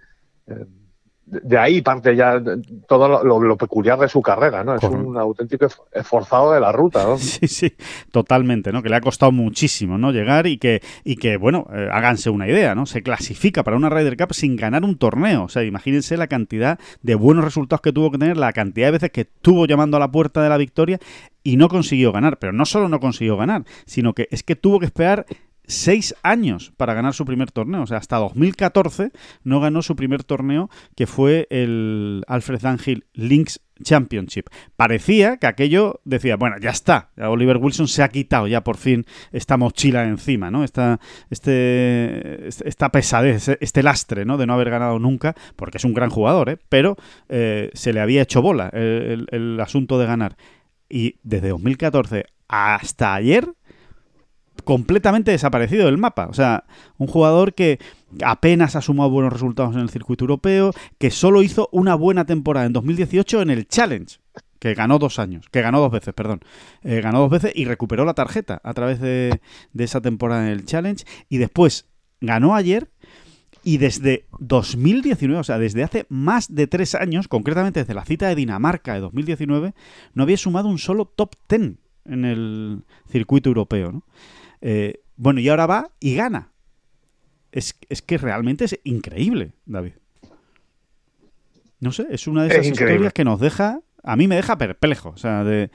S3: de ahí parte ya todo lo, peculiar de su carrera, ¿no? Es un auténtico esforzado de la ruta, ¿no?
S2: Sí, sí, totalmente, ¿no? Que le ha costado muchísimo, ¿no? Llegar y que, y que bueno, eh, háganse una idea, ¿no? Se clasifica para una Ryder Cup sin ganar un torneo. O sea, imagínense la cantidad de buenos resultados que tuvo que tener, la cantidad de veces que estuvo llamando a la puerta de la victoria y no consiguió ganar. Pero no solo no consiguió ganar, sino que es que tuvo que esperar seis años para ganar su primer torneo. O sea, hasta 2014 no ganó su primer torneo, que fue el Alfred Angel Links Championship. Parecía que aquello decía, bueno, ya está, Oliver Wilson se ha quitado ya por fin esta mochila encima, ¿no? Esta, este, esta pesadez, este lastre, ¿no? De no haber ganado nunca, porque es un gran jugador, ¿eh? Pero eh, se le había hecho bola el asunto de ganar. Y desde 2014 hasta ayer completamente desaparecido del mapa. O sea, un jugador que apenas ha sumado buenos resultados en el circuito europeo, que solo hizo una buena temporada en 2018 en el Challenge, que ganó dos años, que ganó dos veces, perdón. Eh, ganó dos veces y recuperó la tarjeta a través de, de esa temporada en el Challenge. Y después ganó ayer y desde 2019, o sea, desde hace más de tres años, concretamente desde la cita de Dinamarca de 2019, no había sumado un solo top ten en el circuito europeo. ¿no? Eh, bueno, y ahora va y gana. Es, que realmente es increíble, David. No sé, es una de esas historias que nos deja, a mí me deja perplejo, o sea, de,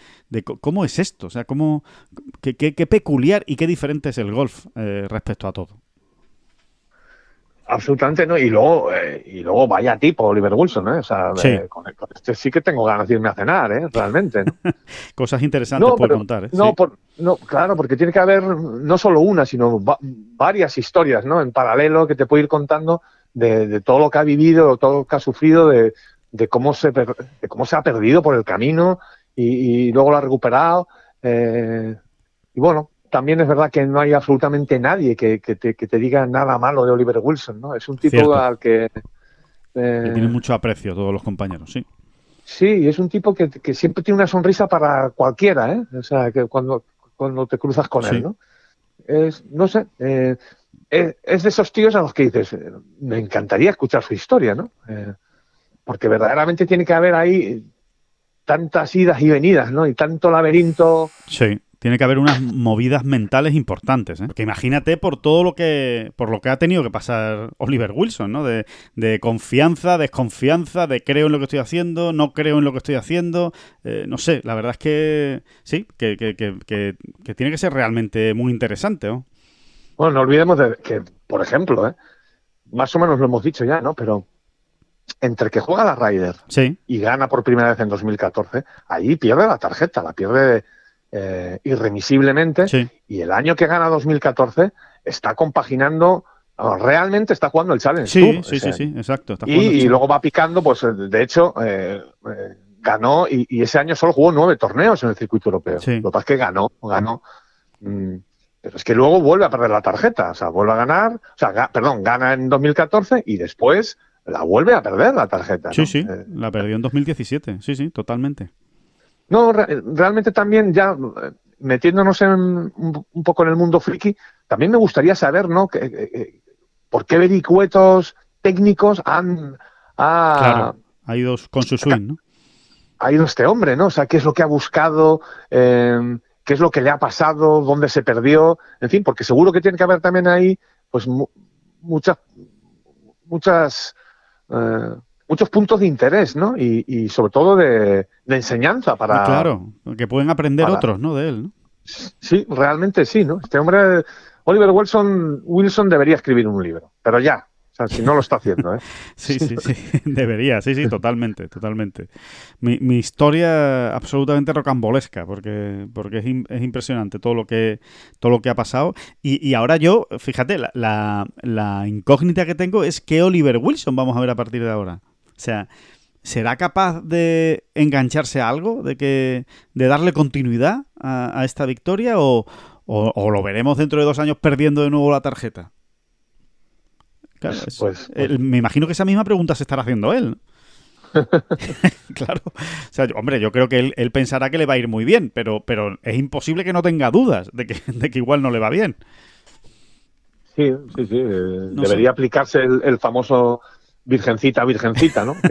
S2: cómo es esto, o sea, cómo, qué, peculiar y qué diferente es el golf eh, respecto a todo.
S3: Absolutamente no. Y luego, eh, y luego vaya tipo Oliver Wilson, ¿eh? O sea, eh, con, este sí que tengo ganas de irme a cenar, ¿eh? Realmente.
S2: Cosas interesantes por contar, ¿eh?
S3: No, no, claro, porque tiene que haber no solo una, sino varias historias, ¿no? En paralelo que te puedo ir contando de, todo lo que ha vivido, todo lo que ha sufrido, de, cómo, se, de cómo se ha perdido por el camino y, y luego lo ha recuperado. Eh, y bueno, también es verdad que no hay absolutamente nadie que, te, diga nada malo de Oliver Wilson, ¿no? Es un tipo al que...
S2: Eh, tiene mucho aprecio todos los compañeros, sí.
S3: Sí, es un tipo que, siempre tiene una sonrisa para cualquiera, ¿eh? O sea, que cuando, cuando te cruzas con él, ¿no? Es, no sé, eh, es, de esos tíos a los que dices, me encantaría escuchar su historia, ¿no? Eh, porque verdaderamente tiene que haber ahí tantas idas y venidas, ¿no? Y tanto laberinto.
S2: Sí tiene que haber unas movidas mentales importantes, ¿eh? Porque imagínate por todo lo que por lo que ha tenido que pasar Oliver Wilson, ¿no? De, confianza, desconfianza, de creo en lo que estoy haciendo, no creo en lo que estoy haciendo, eh, no sé, la verdad es que sí, que, que, que, tiene que ser realmente muy interesante, ¿no?
S3: Bueno, no olvidemos de que, por ejemplo, ¿eh? más o menos lo hemos dicho ya, ¿no? Pero entre que juega la Ryder y gana por primera vez en 2014, ahí pierde la tarjeta, la pierde eh, irremisiblemente. Y el año que gana 2014 está compaginando realmente está jugando el Challenge
S2: sí, Sí, sí, sí, exacto.
S3: y, luego va picando, pues de hecho, eh, eh, ganó y, ese año solo jugó nueve torneos en el circuito europeo. Lo que pasa es que ganó, ganó. Mm, pero es que luego vuelve a perder la tarjeta, o sea, vuelve a ganar, o sea, perdón, gana en 2014 y después la vuelve a perder la tarjeta.
S2: Sí, sí, la perdió en 2017, sí, sí, totalmente.
S3: No, realmente también ya metiéndonos en, un, poco en el mundo friki, también me gustaría saber, ¿no? Que, ¿Por qué vericuetos técnicos han...
S2: Ha, ha ido con su swing, ¿no?
S3: Ha ido este hombre, ¿no? O sea, ¿qué es lo que ha buscado? Eh, ¿Qué es lo que le ha pasado? ¿Dónde se perdió? En fin, porque seguro que tiene que haber también ahí, pues, muchas, muchas... Eh, muchos puntos de interés, ¿no? Y, sobre todo de, enseñanza para...
S2: claro, que pueden aprender otros, ¿no? De él, ¿no?
S3: Sí, realmente sí, ¿no? Este hombre, Oliver Wilson, Wilson debería escribir un libro, pero ya, o sea, si no lo está haciendo, ¿eh?
S2: sí, sí, sí, debería, sí, sí, totalmente, totalmente. Mi, historia absolutamente rocambolesca, porque, porque es, impresionante todo lo que todo lo que ha pasado. Y, ahora yo, fíjate, la, la incógnita que tengo es qué Oliver Wilson vamos a ver a partir de ahora. O sea, ¿será capaz de engancharse a algo? ¿De, que, de darle continuidad a, esta victoria? O, lo veremos dentro de dos años perdiendo de nuevo la tarjeta? Claro, pues, pues me imagino que esa misma pregunta se estará haciendo él. claro. O sea, hombre, yo creo que él, pensará que le va a ir muy bien, pero, pero es imposible que no tenga dudas de que, de que igual no le va bien.
S3: Sí, sí, sí. Eh, debería aplicarse el, famoso virgencita, virgencita, ¿no?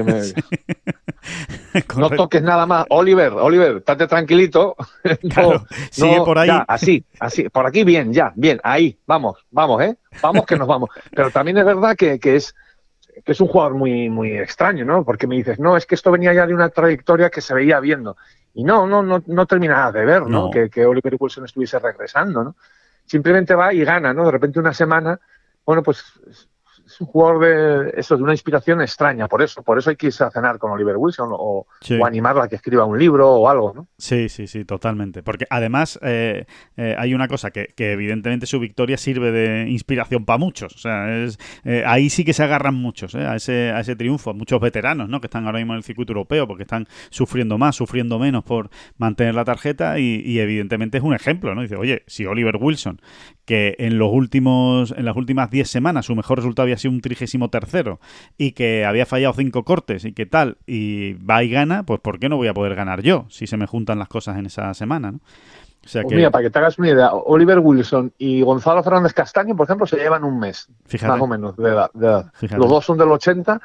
S3: no toques nada más. Oliver, Oliver, estate tranquilito.
S2: sigue por ahí.
S3: así, así, por aquí bien, ya, bien, ahí, vamos, vamos, ¿eh? Vamos que nos vamos. Pero también es verdad que, es que es un jugador muy, muy extraño, ¿no? Porque me dices, no, es que esto venía ya de una trayectoria que se veía viendo. Y no, no, no, no terminaba de ver, ¿no? Que, que Oliver Wilson estuviese regresando, ¿no? Simplemente va y gana, ¿no? De repente una semana, bueno, pues es un jugador de eso, de una inspiración extraña, por eso, por eso hay que irse a cenar con Oliver Wilson o, animarla a que escriba un libro o algo, ¿no?
S2: Sí, sí, sí, totalmente. Porque además eh, eh, hay una cosa que, evidentemente su victoria sirve de inspiración para muchos. O sea, es, eh, ahí sí que se agarran muchos a, ese, a ese triunfo, muchos veteranos, ¿no? Que están ahora mismo en el circuito europeo porque están sufriendo más, sufriendo menos por mantener la tarjeta y, y evidentemente es un ejemplo, ¿no? Dice, oye, si Oliver Wilson, que en los últimos, en las últimas 10 semanas su mejor resultado había sido un trigésimo tercero y que había fallado cinco cortes y que tal, y va y gana, pues ¿por qué no voy a poder ganar yo si se me juntan las cosas en esa semana? ¿no?
S3: O sea pues Mira, para que te hagas una idea, Oliver Wilson y Gonzalo Fernández Castaño, por ejemplo, se llevan un mes, más o menos, de edad. Los dos son del 80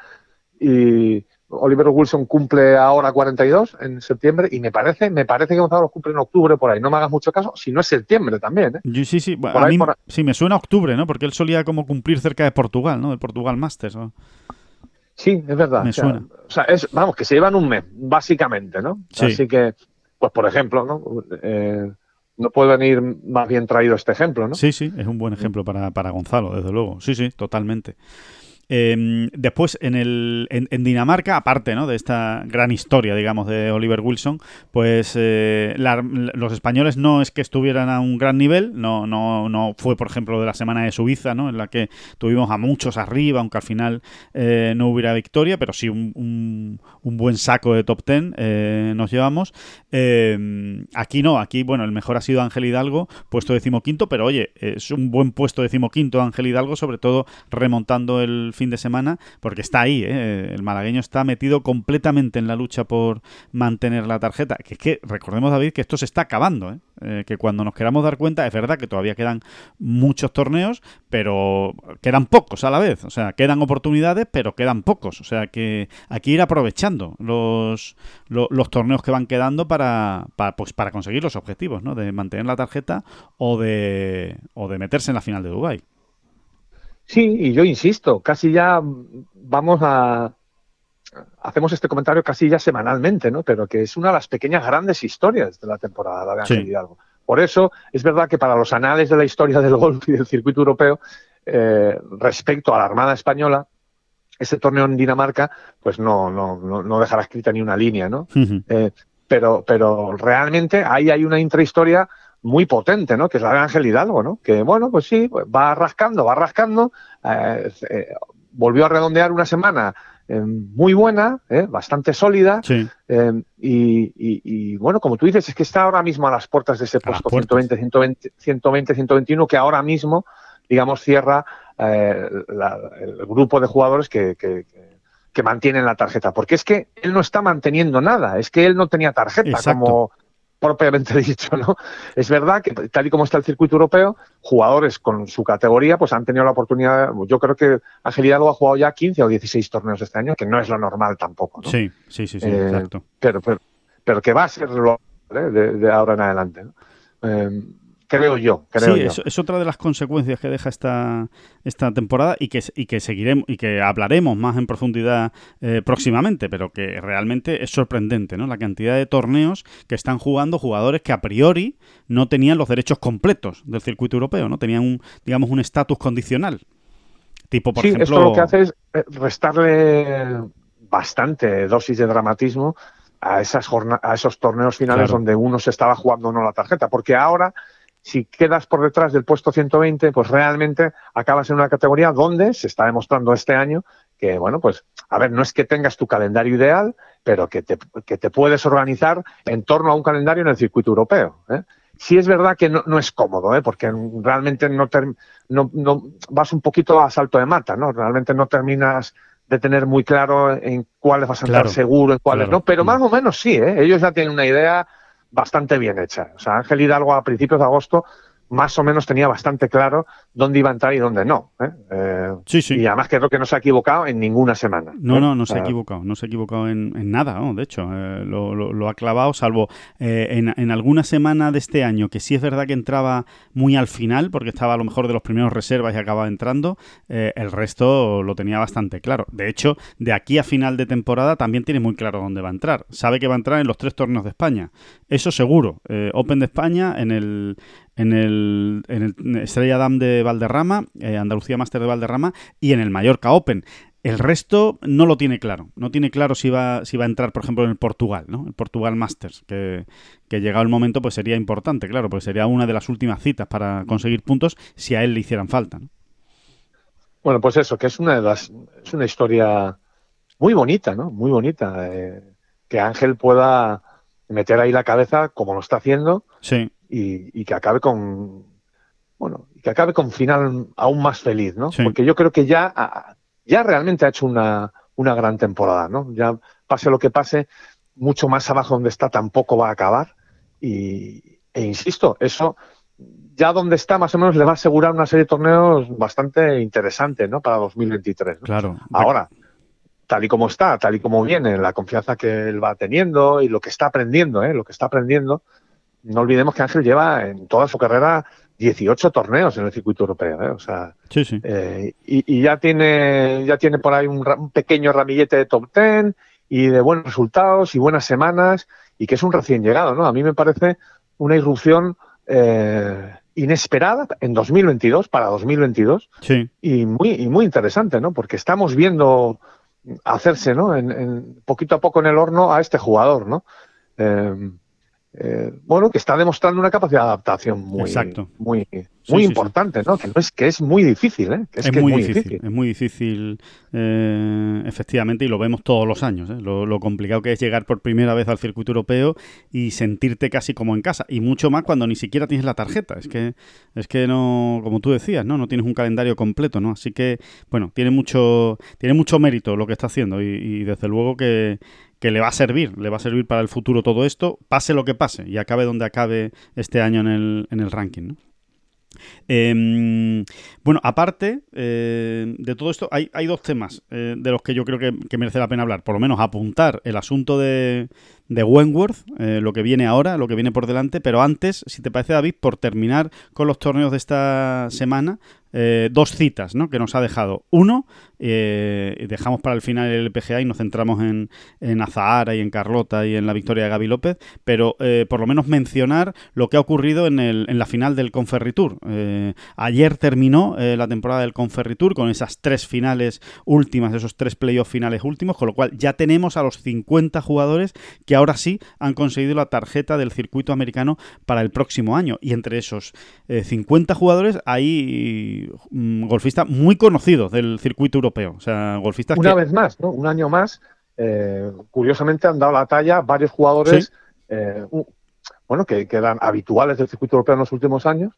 S3: y Oliver Wilson cumple ahora 42 en septiembre y me parece, me parece que Gonzalo cumple en octubre por ahí. No me hagas mucho caso, si no es septiembre también. ¿eh?
S2: sí, sí, a mí, sí, me suena octubre, ¿no? Porque él solía como cumplir cerca de Portugal, ¿no? Del Portugal Masters.
S3: Sí, es verdad.
S2: Me suena.
S3: O sea, es, vamos, que se llevan un mes, básicamente, ¿no? Así que, pues por ejemplo, ¿no? Eh, no puede venir más bien traído este ejemplo, ¿no?
S2: Sí, sí, es un buen ejemplo para, para Gonzalo, desde luego. Sí, sí, totalmente. Em, después, en, el, en, Dinamarca, aparte ¿no? de esta gran historia, digamos, de Oliver Wilson, pues eh, los españoles no es que estuvieran a un gran nivel, no, no, no fue, por ejemplo, de la semana de Suiza, ¿no? en la que tuvimos a muchos arriba, aunque al final eh, no hubiera victoria, pero sí un, un, buen saco de top ten eh, nos llevamos. Em, aquí no, aquí, bueno, el mejor ha sido Ángel Hidalgo, puesto decimoquinto, pero oye, es un buen puesto decimoquinto Ángel Hidalgo, sobre todo remontando el fin de semana, porque está ahí, ¿eh? el malagueño está metido completamente en la lucha por mantener la tarjeta. Que es que recordemos, David, que esto se está acabando, ¿eh? Eh, que cuando nos queramos dar cuenta, es verdad que todavía quedan muchos torneos, pero quedan pocos a la vez. O sea, quedan oportunidades, pero quedan pocos. O sea, que aquí ir aprovechando los, los, torneos que van quedando para, pues, para conseguir los objetivos. De mantener la tarjeta o de, o de meterse en la final de Dubai
S3: Sí, y yo insisto, casi ya vamos a... Hacemos este comentario casi ya semanalmente, ¿no? Pero que es una de las pequeñas grandes historias de la temporada de Ángel Hidalgo. Por eso es verdad que para los anales de la historia del golf y del circuito europeo, eh, respecto a la Armada Española, ese torneo en Dinamarca, pues no, no, no, dejará escrita ni una línea, ¿no? Eh, pero, pero realmente ahí hay una intrahistoria muy potente, ¿no? Que es la de Ángel Hidalgo, ¿no? Que, bueno, pues sí, pues va rascando, va rascando, eh, eh, volvió a redondear una semana eh, muy buena, bastante sólida, y, bueno, como tú dices, es que está ahora mismo a las puertas de ese puesto 120, 120, 120, 121, que ahora mismo, digamos, cierra el grupo de jugadores que, que, que, mantienen la tarjeta, porque es que él no está manteniendo nada, es que él no tenía tarjeta como propiamente dicho, ¿no? Es verdad que tal y como está el circuito europeo, jugadores con su categoría pues han tenido la oportunidad, yo creo que Ángel Hidalgo ha jugado ya 15 o 16 torneos este año, que no es lo normal tampoco, ¿no?
S2: Sí, sí, sí, sí eh, exacto.
S3: Pero, pero, que va a ser lo ¿eh? de, de, ahora en adelante, ¿no? Creo yo. Creo
S2: sí, Es, otra de las consecuencias que deja esta, esta temporada y que, y que seguiremos y que hablaremos más en profundidad eh, próximamente, pero que realmente es sorprendente, ¿no? La cantidad de torneos que están jugando jugadores que a priori no tenían los derechos completos del circuito europeo, ¿no? Tenían un, digamos, un estatus condicional. Tipo, por
S3: sí,
S2: ejemplo.
S3: Esto lo que hace es eh, restarle bastante dosis de dramatismo a, esas a esos torneos finales donde uno se estaba jugando o no la tarjeta, porque ahora si quedas por detrás del puesto 120, pues realmente acabas en una categoría donde se está demostrando este año que, bueno, pues, a ver, no es que tengas tu calendario ideal, pero que te, que te puedes organizar en torno a un calendario en el circuito europeo. ¿eh? Sí es verdad que no, es cómodo, ¿eh? porque realmente no, no, no, vas un poquito a salto de mata, ¿no? Realmente no terminas de tener muy claro en cuáles vas a estar seguro, en cuáles no, pero más o menos sí, ¿eh? ellos ya tienen una idea bastante bien hecha. O sea, Ángel Hidalgo a principios de agosto más o menos tenía bastante claro dónde iba a entrar y dónde no. ¿eh? Eh,
S2: sí, sí.
S3: Y además creo que no se ha equivocado en ninguna semana.
S2: No, ¿eh? no, no se ha equivocado. No se ha equivocado en, nada, de hecho. Lo, ha clavado, salvo en, en, alguna semana de este año, que sí es verdad que entraba muy al final, porque estaba a lo mejor de los primeros reservas y acababa entrando. el resto lo tenía bastante claro. De hecho, de aquí a final de temporada también tiene muy claro dónde va a entrar. Sabe que va a entrar en los tres torneos de España. Eso seguro. Open de España, en el en el, en el Estrella Dam de Valderrama, eh, Andalucía Master de Valderrama y en el Mallorca Open. El resto no lo tiene claro. No tiene claro si va, si va a entrar, por ejemplo, en el Portugal, ¿no? El Portugal Masters, que, que llegado el momento, pues sería importante, claro, pues sería una de las últimas citas para conseguir puntos si a él le hicieran falta.
S3: Bueno, pues eso, que es una de las, es una historia muy bonita, ¿no? Muy bonita. Eh, que Ángel pueda meter ahí la cabeza como lo está haciendo.
S2: Sí
S3: y, que acabe con bueno y que acabe con final aún más feliz, ¿no? Porque yo creo que ya ya realmente ha hecho una, una gran temporada, ¿no? Ya pase lo que pase, mucho más abajo donde está tampoco va a acabar y, e insisto, eso ya donde está más o menos le va a asegurar una serie de torneos bastante interesante, ¿no? Para 2023.
S2: Claro.
S3: Ahora, tal y como está, tal y como viene, la confianza que él va teniendo y lo que está aprendiendo, ¿eh? Lo que está aprendiendo, no olvidemos que Ángel lleva en toda su carrera 18 torneos en el circuito europeo, ¿eh? o sea,
S2: sí, sí.
S3: Eh, y, ya tiene ya tiene por ahí un, pequeño ramillete de top 10 y de buenos resultados y buenas semanas y que es un recién llegado, ¿no? A mí me parece una irrupción eh, inesperada en 2022 para 2022
S2: sí.
S3: y muy y muy interesante, ¿no? Porque estamos viendo hacerse, ¿no? En, poquito a poco en el horno a este jugador, ¿no? Eh, bueno, que está demostrando una capacidad de adaptación muy, muy, muy importante, ¿no? Que, es, que es muy difícil, ¿eh?
S2: es, muy, difícil, Es muy difícil, eh, efectivamente, y lo vemos todos los años, ¿eh? lo, complicado que es llegar por primera vez al circuito europeo y sentirte casi como en casa, y mucho más cuando ni siquiera tienes la tarjeta. Es que, es que no, como tú decías, ¿no? No tienes un calendario completo, ¿no? Así que, bueno, tiene mucho, tiene mucho mérito lo que está haciendo y desde luego que que le va a servir, le va a servir para el futuro todo esto, pase lo que pase y acabe donde acabe este año en el, en el ranking. Em, bueno, aparte eh, de todo esto, hay, dos temas eh, de los que yo creo que, merece la pena hablar. Por lo menos apuntar el asunto de, de Wentworth, eh, lo que viene ahora, lo que viene por delante. Pero antes, si te parece, David, por terminar con los torneos de esta semana, eh, dos citas ¿no? que nos ha dejado. Uno, eh, dejamos para el final el PGA y nos centramos en, en Azahara y en Carlota y en la victoria de Gaby López, pero por lo menos mencionar lo que ha ocurrido en, el, en la final del Conferritour. ayer terminó la temporada del Conferritour con esas tres finales últimas, esos tres playoffs finales últimos, con lo cual ya tenemos a los 50 jugadores que ahora sí han conseguido la tarjeta del circuito americano para el próximo año. Y entre esos 50 jugadores hay Mm, golfista muy conocido del circuito europeo. O sea, golfistas
S3: Una vez más, ¿no? Un año más. Eh, curiosamente han dado la talla varios jugadores, eh, bueno, que, eran habituales del circuito europeo en los últimos años.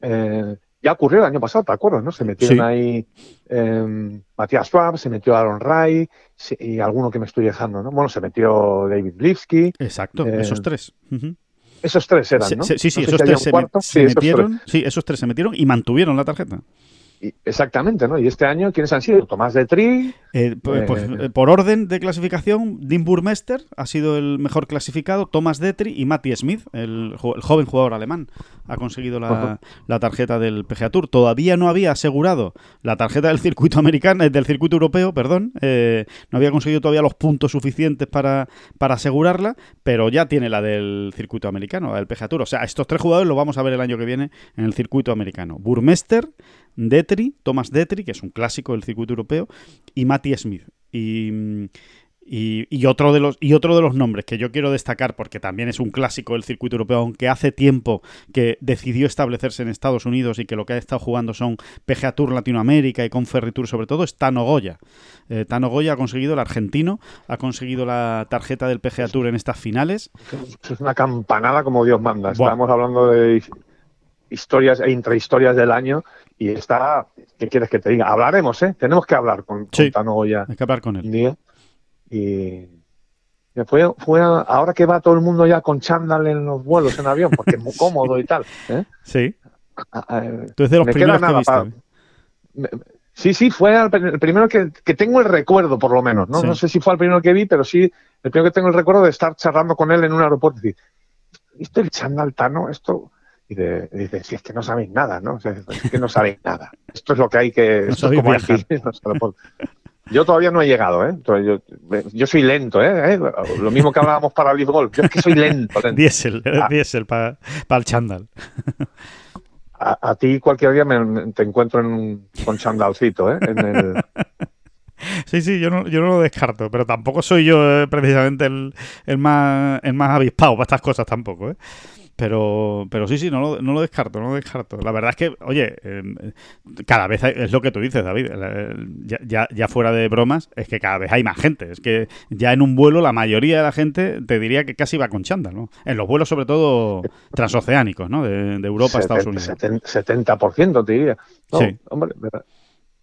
S3: Eh, ya ocurrió el año pasado, ¿te acuerdas? ¿no? Se metieron ahí em, Matías Schwab, se metió Aaron Ray y alguno que me estoy dejando, ¿no? Bueno, se metió David Lipsky.
S2: Exacto, esos tres.
S3: esos tres eran, ¿no?
S2: Sí, sí, esos tres se, metieron. Sí, esos tres se metieron y mantuvieron la tarjeta
S3: exactamente, ¿no? Y este año, ¿quiénes han sido? Tomás de Tri.
S2: Eh, pues, eh, por orden de clasificación, Dean Burmester ha sido el mejor clasificado, Tomás Detri y Matty Smith, el, joven jugador alemán, ha conseguido la, tarjeta del PGA Tour. Todavía no había asegurado la tarjeta del circuito americano, eh, del circuito europeo, perdón. no había conseguido todavía los puntos suficientes para, para asegurarla, pero ya tiene la del circuito americano, la del PGA Tour. O sea, estos tres jugadores los vamos a ver el año que viene en el circuito americano. Burmester, Detri, Thomas Detri, que es un clásico del circuito europeo, y Matty Smith. Y, y, otro de los, y otro de los nombres que yo quiero destacar, porque también es un clásico del circuito europeo, aunque hace tiempo que decidió establecerse en Estados Unidos y que lo que ha estado jugando son PGA Tour Latinoamérica y Conferry Tour sobre todo, es Tano Goya. Eh, Tano Goya ha conseguido, el argentino, ha conseguido la tarjeta del PGA Tour en estas finales.
S3: Es una campanada como Dios manda. Estamos hablando de historias e intrahistorias del año y está, ¿qué quieres que te diga? Hablaremos, ¿eh? Tenemos que hablar con, Tano Goya.
S2: Hay que hablar con él.
S3: Y fue, fue ahora que va todo el mundo ya con chándal en los vuelos en avión, porque es muy cómodo y tal. ¿eh?
S2: Sí. Tú de los primeros que
S3: viste. sí, sí, fue el, primero que, tengo el recuerdo, por lo menos. ¿no? no sé si fue el primero que vi, pero sí, el primero que tengo el recuerdo de estar charlando con él en un aeropuerto y decir, ¿viste el chándal Tano? Esto y, dice, si es que no sabéis nada, ¿no? es que no sabéis nada. Esto es lo que hay que... yo todavía no he llegado, ¿eh? Yo, soy lento, ¿eh? Lo mismo que hablábamos para el Golf. Yo es que soy lento. lento.
S2: Diésel, ah. diésel para el chándal.
S3: A, ti cualquier día te encuentro en con chandalcito, ¿eh?
S2: Sí, sí, yo no, yo no lo descarto, pero tampoco soy yo eh, precisamente el, el, más, el más avispado para estas cosas tampoco, ¿eh? Pero, pero sí, sí, no lo, no lo descarto, no lo descarto. La verdad es que, oye, em, cada vez es lo que tú dices, David, ya, ya, fuera de bromas, es que cada vez hay más gente. Es que ya en un vuelo la mayoría de la gente te diría que casi va con chándal, ¿no? En los vuelos sobre todo transoceánicos, ¿no? De, Europa a Estados Unidos.
S3: 70% te diría. sí. hombre,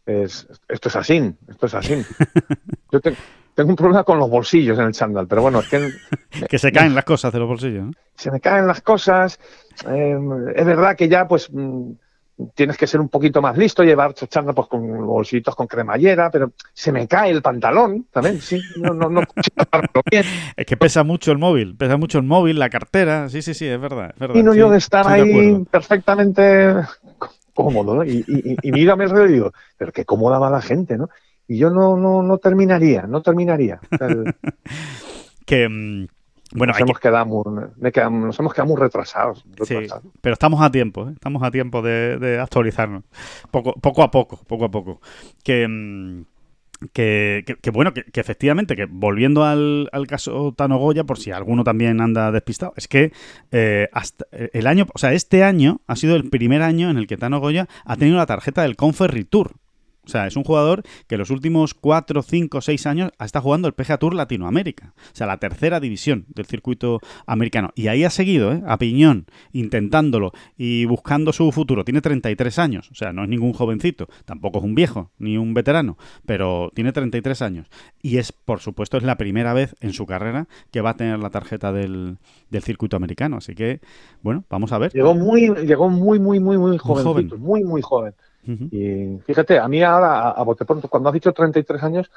S3: esto es así, esto es así. Yo tengo tengo un problema con los bolsillos en el chándal, pero bueno, es que...
S2: que se caen las cosas de los bolsillos, ¿no?
S3: Se me caen las cosas. Em, es verdad que ya, pues, mm, tienes que ser un poquito más listo, llevar chándal pues, con bolsillitos con cremallera, pero se me cae el pantalón también, sí. No, no, no
S2: bien. Es que pesa mucho el móvil, pesa mucho el móvil, la cartera, sí, sí, sí, es verdad. Es verdad
S3: y no yo de estar ahí perfectamente cómodo, ¿no? Y, y, y, mírame alrededor y digo, pero qué cómoda va la gente, ¿no? Y yo no, no, no terminaría, no terminaría.
S2: que mm, bueno,
S3: nos, hemos quedado muy, nos hemos quedado muy retrasados.
S2: Sí, pero estamos a tiempo, ¿eh? estamos a tiempo de, actualizarnos. Poco, poco a poco, poco a poco. Que, mm, que, que, bueno, que, efectivamente, que volviendo al, al, caso Tano Goya, por si alguno también anda despistado, es que eh, hasta el año, o sea, este año ha sido el primer año en el que Tano Goya ha tenido la tarjeta del Conferry Tour. O sea, es un jugador que los últimos 4, 5, 6 años está jugando el PGA Tour Latinoamérica. O sea, la tercera división del circuito americano. Y ahí ha seguido, ¿eh? a piñón, intentándolo y buscando su futuro. Tiene 33 años. O sea, no es ningún jovencito. Tampoco es un viejo, ni un veterano. Pero tiene 33 años. Y es, por supuesto, es la primera vez en su carrera que va a tener la tarjeta del, circuito americano. Así que, bueno, vamos a ver.
S3: Llegó muy, llegó muy, muy, muy, muy jovencito. Muy, muy joven. Y fíjate, a mí ahora, a, bote pronto, cuando has dicho 33 años,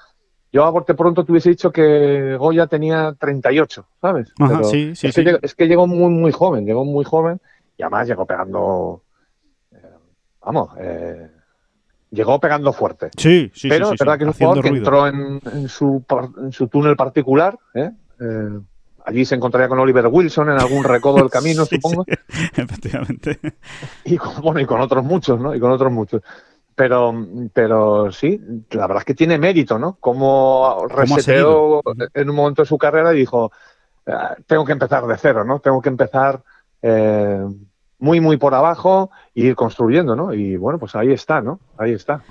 S3: yo a bote pronto te hubiese dicho que Goya tenía 38, ¿sabes?
S2: sí, sí,
S3: es, Que llegó, es, que llegó, muy, muy joven, llegó muy joven y además llegó pegando, eh, vamos, eh, llegó pegando fuerte.
S2: Sí, sí,
S3: Pero
S2: sí,
S3: es verdad que es un jugador que entró en, en, su, en su túnel particular, ¿eh? eh Allí se encontraría con Oliver Wilson en algún recodo del camino, supongo.
S2: efectivamente.
S3: Y con, bueno, y con otros muchos, ¿no? Y con otros muchos. Pero, pero sí, la verdad es que tiene mérito, ¿no? Como reseteó en un momento de su carrera y dijo, ah, tengo que empezar de cero, ¿no? Tengo que empezar eh, muy, muy por abajo e ir construyendo, ¿no? Y bueno, pues ahí está, ¿no? Ahí está.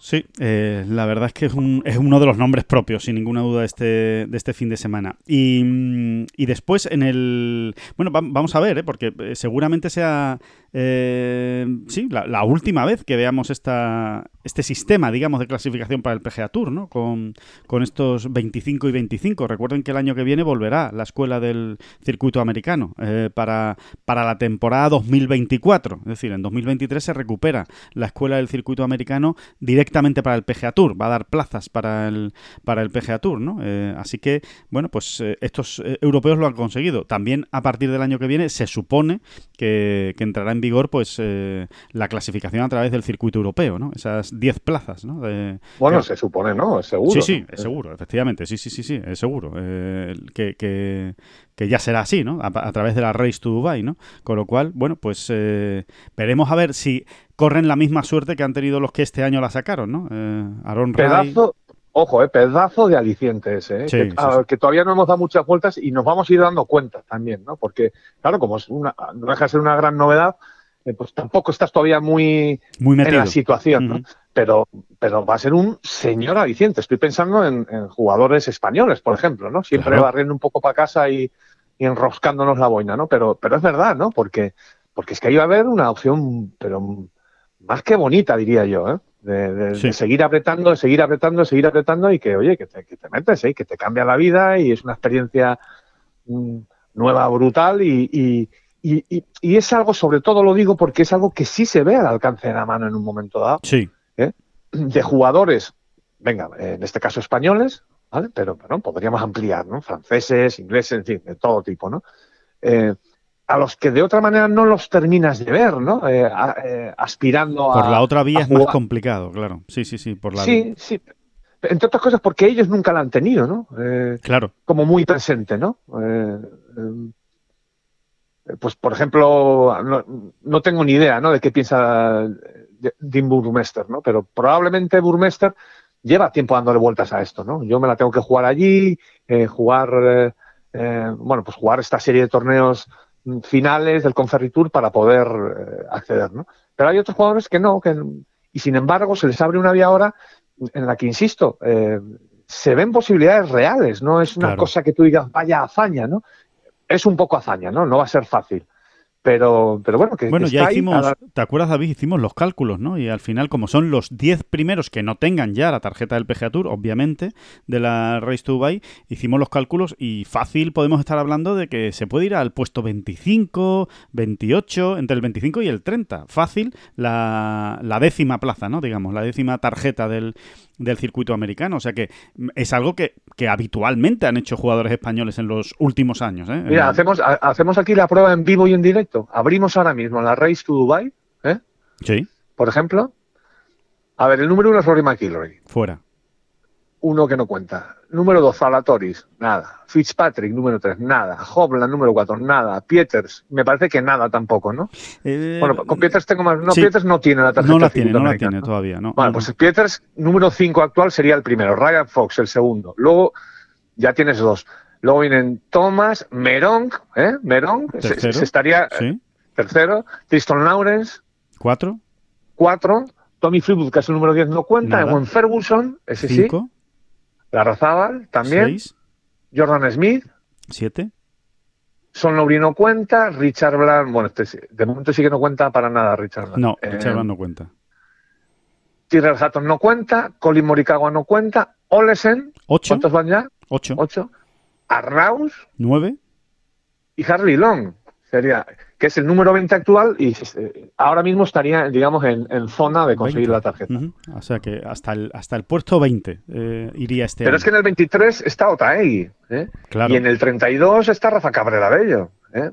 S2: Sí, eh, la verdad es que es, un, es, uno de los nombres propios, sin ninguna duda, de este, de este fin de semana. Y, y después en el... Bueno, vamos a ver, ¿eh? porque eh, seguramente sea eh, sí, la, última vez que veamos esta, este sistema, digamos, de clasificación para el PGA Tour, ¿no? Con, estos 25 y 25. Recuerden que el año que viene volverá la escuela del circuito americano eh, para, para la temporada 2024. Es decir, en 2023 se recupera la escuela del circuito americano directamente para el PGA Tour. Va a dar plazas para el, para el PGA Tour, ¿no? Eh, así que, bueno, pues estos europeos lo han conseguido. También a partir del año que viene se supone que, que entrará en vigor pues eh, la clasificación a través del circuito europeo, ¿no? Esas 10 plazas, ¿no?
S3: bueno, se supone, ¿no? Es seguro.
S2: Sí, sí, es seguro, efectivamente, sí, sí, sí, sí, es seguro. Eh, que, que, ya será así, ¿no? A, través de la Race to Dubai, ¿no? Con lo cual, bueno, pues eh, veremos a ver si corren la misma suerte que han tenido los que este año la sacaron, ¿no?
S3: Aaron Pedazo, Ojo, eh, pedazo de alicientes, eh, que, todavía no hemos dado muchas vueltas y nos vamos a ir dando cuenta también, ¿no? Porque, claro, como es una, no deja de ser una gran novedad, eh, pues tampoco estás todavía muy,
S2: muy
S3: en la situación, ¿no? Pero, pero va a ser un señor aliciente. Estoy pensando en, jugadores españoles, por ejemplo, ¿no? Siempre barriendo un poco para casa y, enroscándonos la boina, ¿no? Pero, pero es verdad, ¿no? Porque, porque es que ahí va a haber una opción, pero más que bonita, diría yo, ¿eh? De, seguir apretando, de seguir apretando, de seguir apretando y que, oye, que te, que te metes, ¿eh? que te cambia la vida y es una experiencia mm, nueva, brutal y, y, y, y, es algo, sobre todo lo digo porque es algo que sí se ve al alcance de la mano en un momento dado.
S2: Sí.
S3: ¿eh? De jugadores, venga, en este caso españoles, ¿vale? Pero bueno, podríamos ampliar, ¿no? Franceses, ingleses, en fin, de todo tipo, ¿no? Eh, a los que de otra manera no los terminas de ver, ¿no? Eh, eh, aspirando
S2: a. Por la otra vía es más complicado, claro. Sí, sí, sí. Por la
S3: sí, sí. Entre otras cosas porque ellos nunca la han tenido, ¿no? Eh,
S2: claro.
S3: Como muy presente, ¿no? pues, por ejemplo, no, tengo ni idea, ¿no? De qué piensa Dean Burmester, ¿no? Pero probablemente Burmester lleva tiempo dándole vueltas a esto, ¿no? Yo me la tengo que jugar allí, jugar, bueno, pues jugar esta serie de torneos finales del Conferritur para poder eh, acceder, ¿no? Pero hay otros jugadores que no, que, y sin embargo se les abre una vía ahora en la que, insisto, eh, se ven posibilidades reales, no es una cosa que tú digas, vaya hazaña, ¿no? Es un poco hazaña, ¿no? No va a ser fácil. Pero, pero bueno, que.
S2: Bueno, ya hicimos, ¿te acuerdas, David? Hicimos los cálculos, ¿no? Y al final, como son los 10 primeros que no tengan ya la tarjeta del PGA Tour, obviamente, de la Race to Dubai, hicimos los cálculos y fácil podemos estar hablando de que se puede ir al puesto 25, 28, entre el 25 y el 30. Fácil la, la décima plaza, ¿no? Digamos, la décima tarjeta del, del circuito americano. O sea que es algo que, habitualmente han hecho jugadores españoles en los últimos años. ¿eh?
S3: Mira, hacemos, hacemos aquí la prueba en vivo y en directo. Abrimos ahora mismo la Race to Dubai. ¿eh?
S2: Sí.
S3: Por ejemplo. A ver, el número uno es Rory McIlroy.
S2: Fuera
S3: uno que no cuenta. Número 2, Zalatoris, nada. Fitzpatrick, número 3, nada. Hobland, número 4, nada. Pieters, me parece que nada tampoco, ¿no? Eh, bueno, con Pieters tengo más. No, Pieters no tiene la tarjeta.
S2: No la tiene, no la tiene todavía, ¿no?
S3: Bueno, pues Pieters, número 5 actual sería el primero. Ryan Fox, el segundo. Luego ya tienes dos. Luego vienen Thomas, Merong, ¿eh? Merong, se, estaría
S2: ¿Sí?
S3: tercero. Tristan Lawrence.
S2: Cuatro.
S3: Cuatro. Tommy Fleetwood, que es el número 10, no cuenta. Ferguson, ese Cinco. sí. Larrazábal también. Jordan Smith.
S2: Siete.
S3: Son Lowry no cuenta. Richard Bland, bueno, este, de momento sí que no cuenta para nada Richard Bland.
S2: No, eh, Richard Bland no cuenta.
S3: Tyrrell Hatton no cuenta. Colin Morikawa no cuenta. Olesen.
S2: Ocho.
S3: ¿Cuántos van ya?
S2: Ocho.
S3: Ocho. Arraus.
S2: Nueve.
S3: Y Harley Long. Sería, que es el número 20 actual y eh, ahora mismo estaría, digamos, en, zona de conseguir la tarjeta.
S2: O sea que hasta el, hasta el puesto 20 eh, iría este
S3: Pero es que en el 23 está Otaegui, ¿eh?
S2: Claro.
S3: y en el 32 está Rafa Cabrera Bello. ¿eh?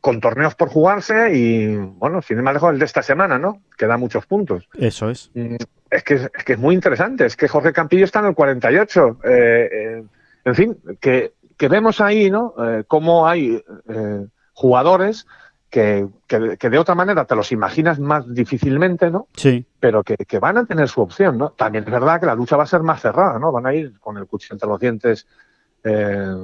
S3: con torneos por jugarse y, bueno, sin ir más lejos el de esta semana, ¿no? Que da muchos puntos.
S2: Eso es.
S3: Mm, es que es, que es muy interesante, es que Jorge Campillo está en el 48. en fin, que, que vemos ahí, ¿no? cómo hay jugadores que, que, de otra manera te los imaginas más difícilmente, ¿no?
S2: Sí.
S3: Pero que, que, van a tener su opción, ¿no? También es verdad que la lucha va a ser más cerrada, ¿no? Van a ir con el cuchillo entre los dientes eh,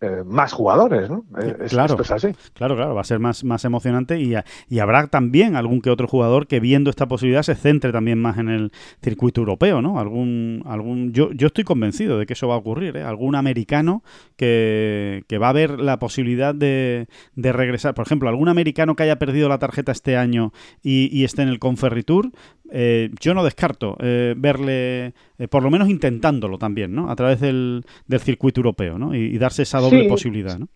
S3: eh, más jugadores, ¿no?
S2: claro, así. Claro, claro, va a ser más, más emocionante y, y, habrá también algún que otro jugador que viendo esta posibilidad se centre también más en el circuito europeo, ¿no? Algún, algún, yo, yo estoy convencido de que eso va a ocurrir, ¿eh? Algún americano que, que va a ver la posibilidad de, de, regresar. Por ejemplo, algún americano que haya perdido la tarjeta este año y, y esté en el Conferritour, eh, yo no descarto eh, verle, eh, por lo menos intentándolo también, ¿no? A través del, del circuito europeo, ¿no? Y, darse esa doble posibilidad, ¿no?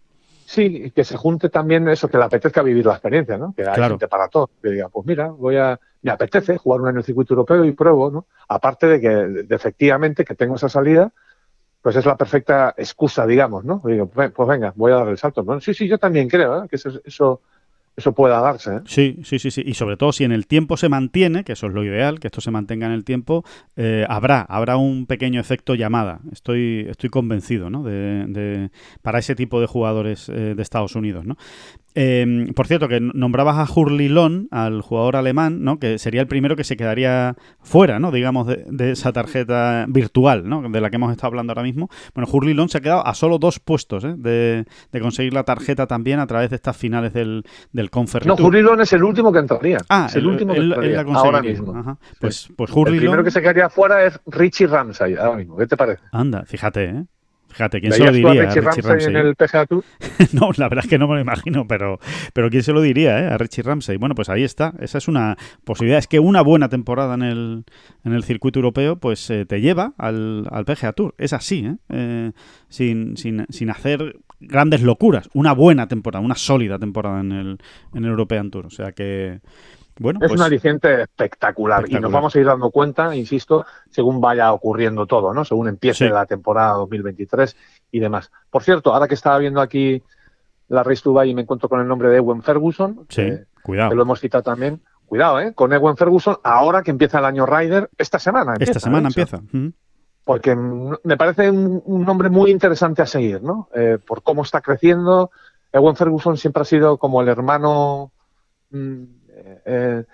S3: Sí, que se junte también eso, que le apetezca vivir la experiencia, ¿no? Que hay gente para todo. Que diga, pues mira, voy a, me apetece jugar un año en el circuito europeo y pruebo, ¿no? Aparte de que efectivamente que tengo esa salida, pues es la perfecta excusa, digamos, ¿no? Digo, pues venga, voy a dar el salto. ¿no? Sí, sí, yo también creo ¿eh? que eso, eso eso pueda darse. ¿eh?
S2: Sí, sí, sí, sí. Y sobre todo si en el tiempo se mantiene, que eso es lo ideal, que esto se mantenga en el tiempo, eh, habrá, habrá un pequeño efecto llamada. Estoy, estoy convencido, ¿no? De, para ese tipo de jugadores eh, de Estados Unidos, ¿no? Em, por cierto, que nombrabas a Hurlilon, al jugador alemán, ¿no? que sería el primero que se quedaría fuera, ¿no? digamos, de, esa tarjeta virtual ¿no? de la que hemos estado hablando ahora mismo. Bueno, Hurlilon se ha quedado a solo dos puestos ¿eh? de, conseguir la tarjeta también a través de estas finales del, del
S3: No, Hurlilon es el último que entraría. Ah, es el, último que entraría ahora mismo.
S2: Pues, pues
S3: El primero que se quedaría fuera es Richie Ramsay ahora mismo. ¿Qué te parece?
S2: Anda, fíjate, ¿eh? Fíjate, ¿quién se lo diría?
S3: a Richie, Ramsey, en el PGA Tour?
S2: no, la verdad es que no me lo imagino, pero, pero ¿quién se lo diría eh? a Richie Ramsey? Bueno, pues ahí está. Esa es una posibilidad. Es que una buena temporada en el, en el circuito europeo pues eh, te lleva al, al, PGA Tour. Es así, ¿eh? eh sin, sin, sin hacer grandes locuras. Una buena temporada, una sólida temporada en el, en el European Tour. O sea que bueno,
S3: es un pues aliciente espectacular, y nos vamos a ir dando cuenta, insisto, según vaya ocurriendo todo, ¿no? Según empiece la temporada 2023 y demás. Por cierto, ahora que estaba viendo aquí la Race to Dubai y me encuentro con el nombre de Ewen Ferguson,
S2: sí, cuidado.
S3: que lo hemos citado también, cuidado, ¿eh? Con Ewen Ferguson, ahora que empieza el año Ryder, esta semana.
S2: esta semana empieza.
S3: Porque me parece un, nombre muy interesante a seguir, ¿no? Eh, por cómo está creciendo. Ewen Ferguson siempre ha sido como el hermano mm, eh,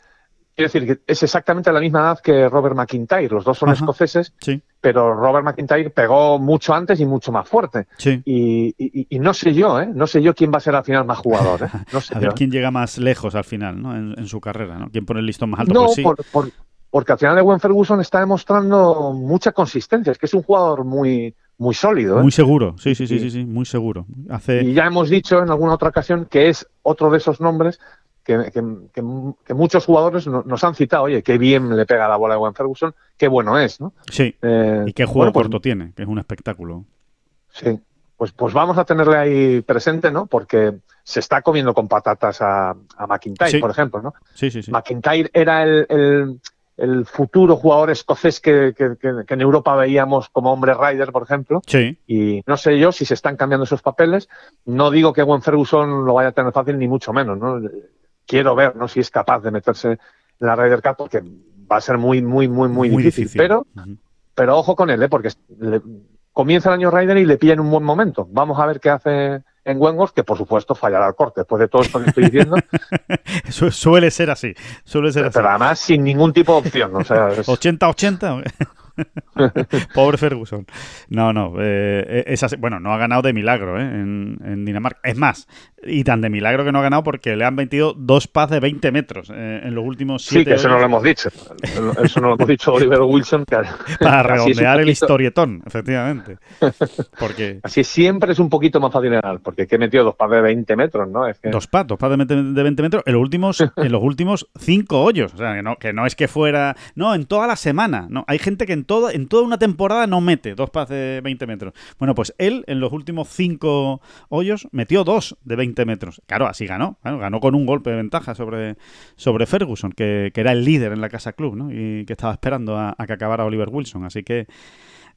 S3: quiero decir que es exactamente la misma edad que Robert McIntyre. Los dos son escoceses, pero Robert McIntyre pegó mucho antes y mucho más fuerte. Y, no sé yo, ¿eh? No sé yo quién va a ser al final más jugador. ¿eh? No sé
S2: a ver quién llega más lejos al final, ¿no? En, su carrera, ¿no? ¿Quién pone el listón más alto?
S3: No,
S2: pues
S3: porque al final Ewen Ferguson está demostrando mucha consistencia. Es que es un jugador muy, muy sólido. ¿eh?
S2: Muy seguro, sí, sí, sí, sí, sí, muy seguro. Hace...
S3: Y ya hemos dicho en alguna otra ocasión que es otro de esos nombres que, muchos jugadores nos han citado, oye, qué bien le pega la bola a Juan Ferguson, qué bueno es, ¿no?
S2: Sí, eh, y qué juego pues corto tiene, que es un espectáculo.
S3: Sí, pues, pues vamos a tenerle ahí presente, ¿no? Porque se está comiendo con patatas a, a McIntyre, por ejemplo, ¿no?
S2: Sí, sí, sí.
S3: McIntyre era el, el, futuro jugador escocés que, que, en Europa veíamos como hombre rider, por ejemplo.
S2: Sí.
S3: Y no sé yo si se están cambiando esos papeles. No digo que Juan Ferguson lo vaya a tener fácil, ni mucho menos, ¿no? Quiero ver ¿no? si es capaz de meterse en la Ryder Cup, porque va a ser muy, muy, muy, muy, difícil. Pero, pero ojo con él, ¿eh? porque comienza el año Ryder y le pilla en un buen momento. Vamos a ver qué hace en Wengos, que por supuesto fallará al corte, después de todo esto que estoy diciendo.
S2: suele ser así, suele ser
S3: pero, además sin ningún tipo de opción. O sea,
S2: 80-80. Pobre Ferguson. No, no. Eh, bueno, no ha ganado de milagro ¿eh? en, Dinamarca. Es más, y tan de milagro que no ha ganado porque le han metido dos paz de 20 metros eh, en los últimos siete
S3: Sí, que eso no lo hemos dicho. Eso no lo hemos dicho Oliver Wilson.
S2: Para redondear el historietón, efectivamente. Porque...
S3: Así siempre es un poquito más fácil ganar, porque que he metido dos paz de 20 metros, ¿no?
S2: Dos paz, dos paz de 20, metros en los últimos, en los últimos cinco hoyos. O sea, que no, que no es que fuera. No, en toda la semana. No, hay gente que en en toda una temporada no mete dos pases de 20 metros. Bueno, pues él en los últimos cinco hoyos metió dos de 20 metros. Claro, así ganó. ganó con un golpe de ventaja sobre, sobre Ferguson, que, era el líder en la Casa Club, ¿no? Y que estaba esperando a, que acabara Oliver Wilson. Así que,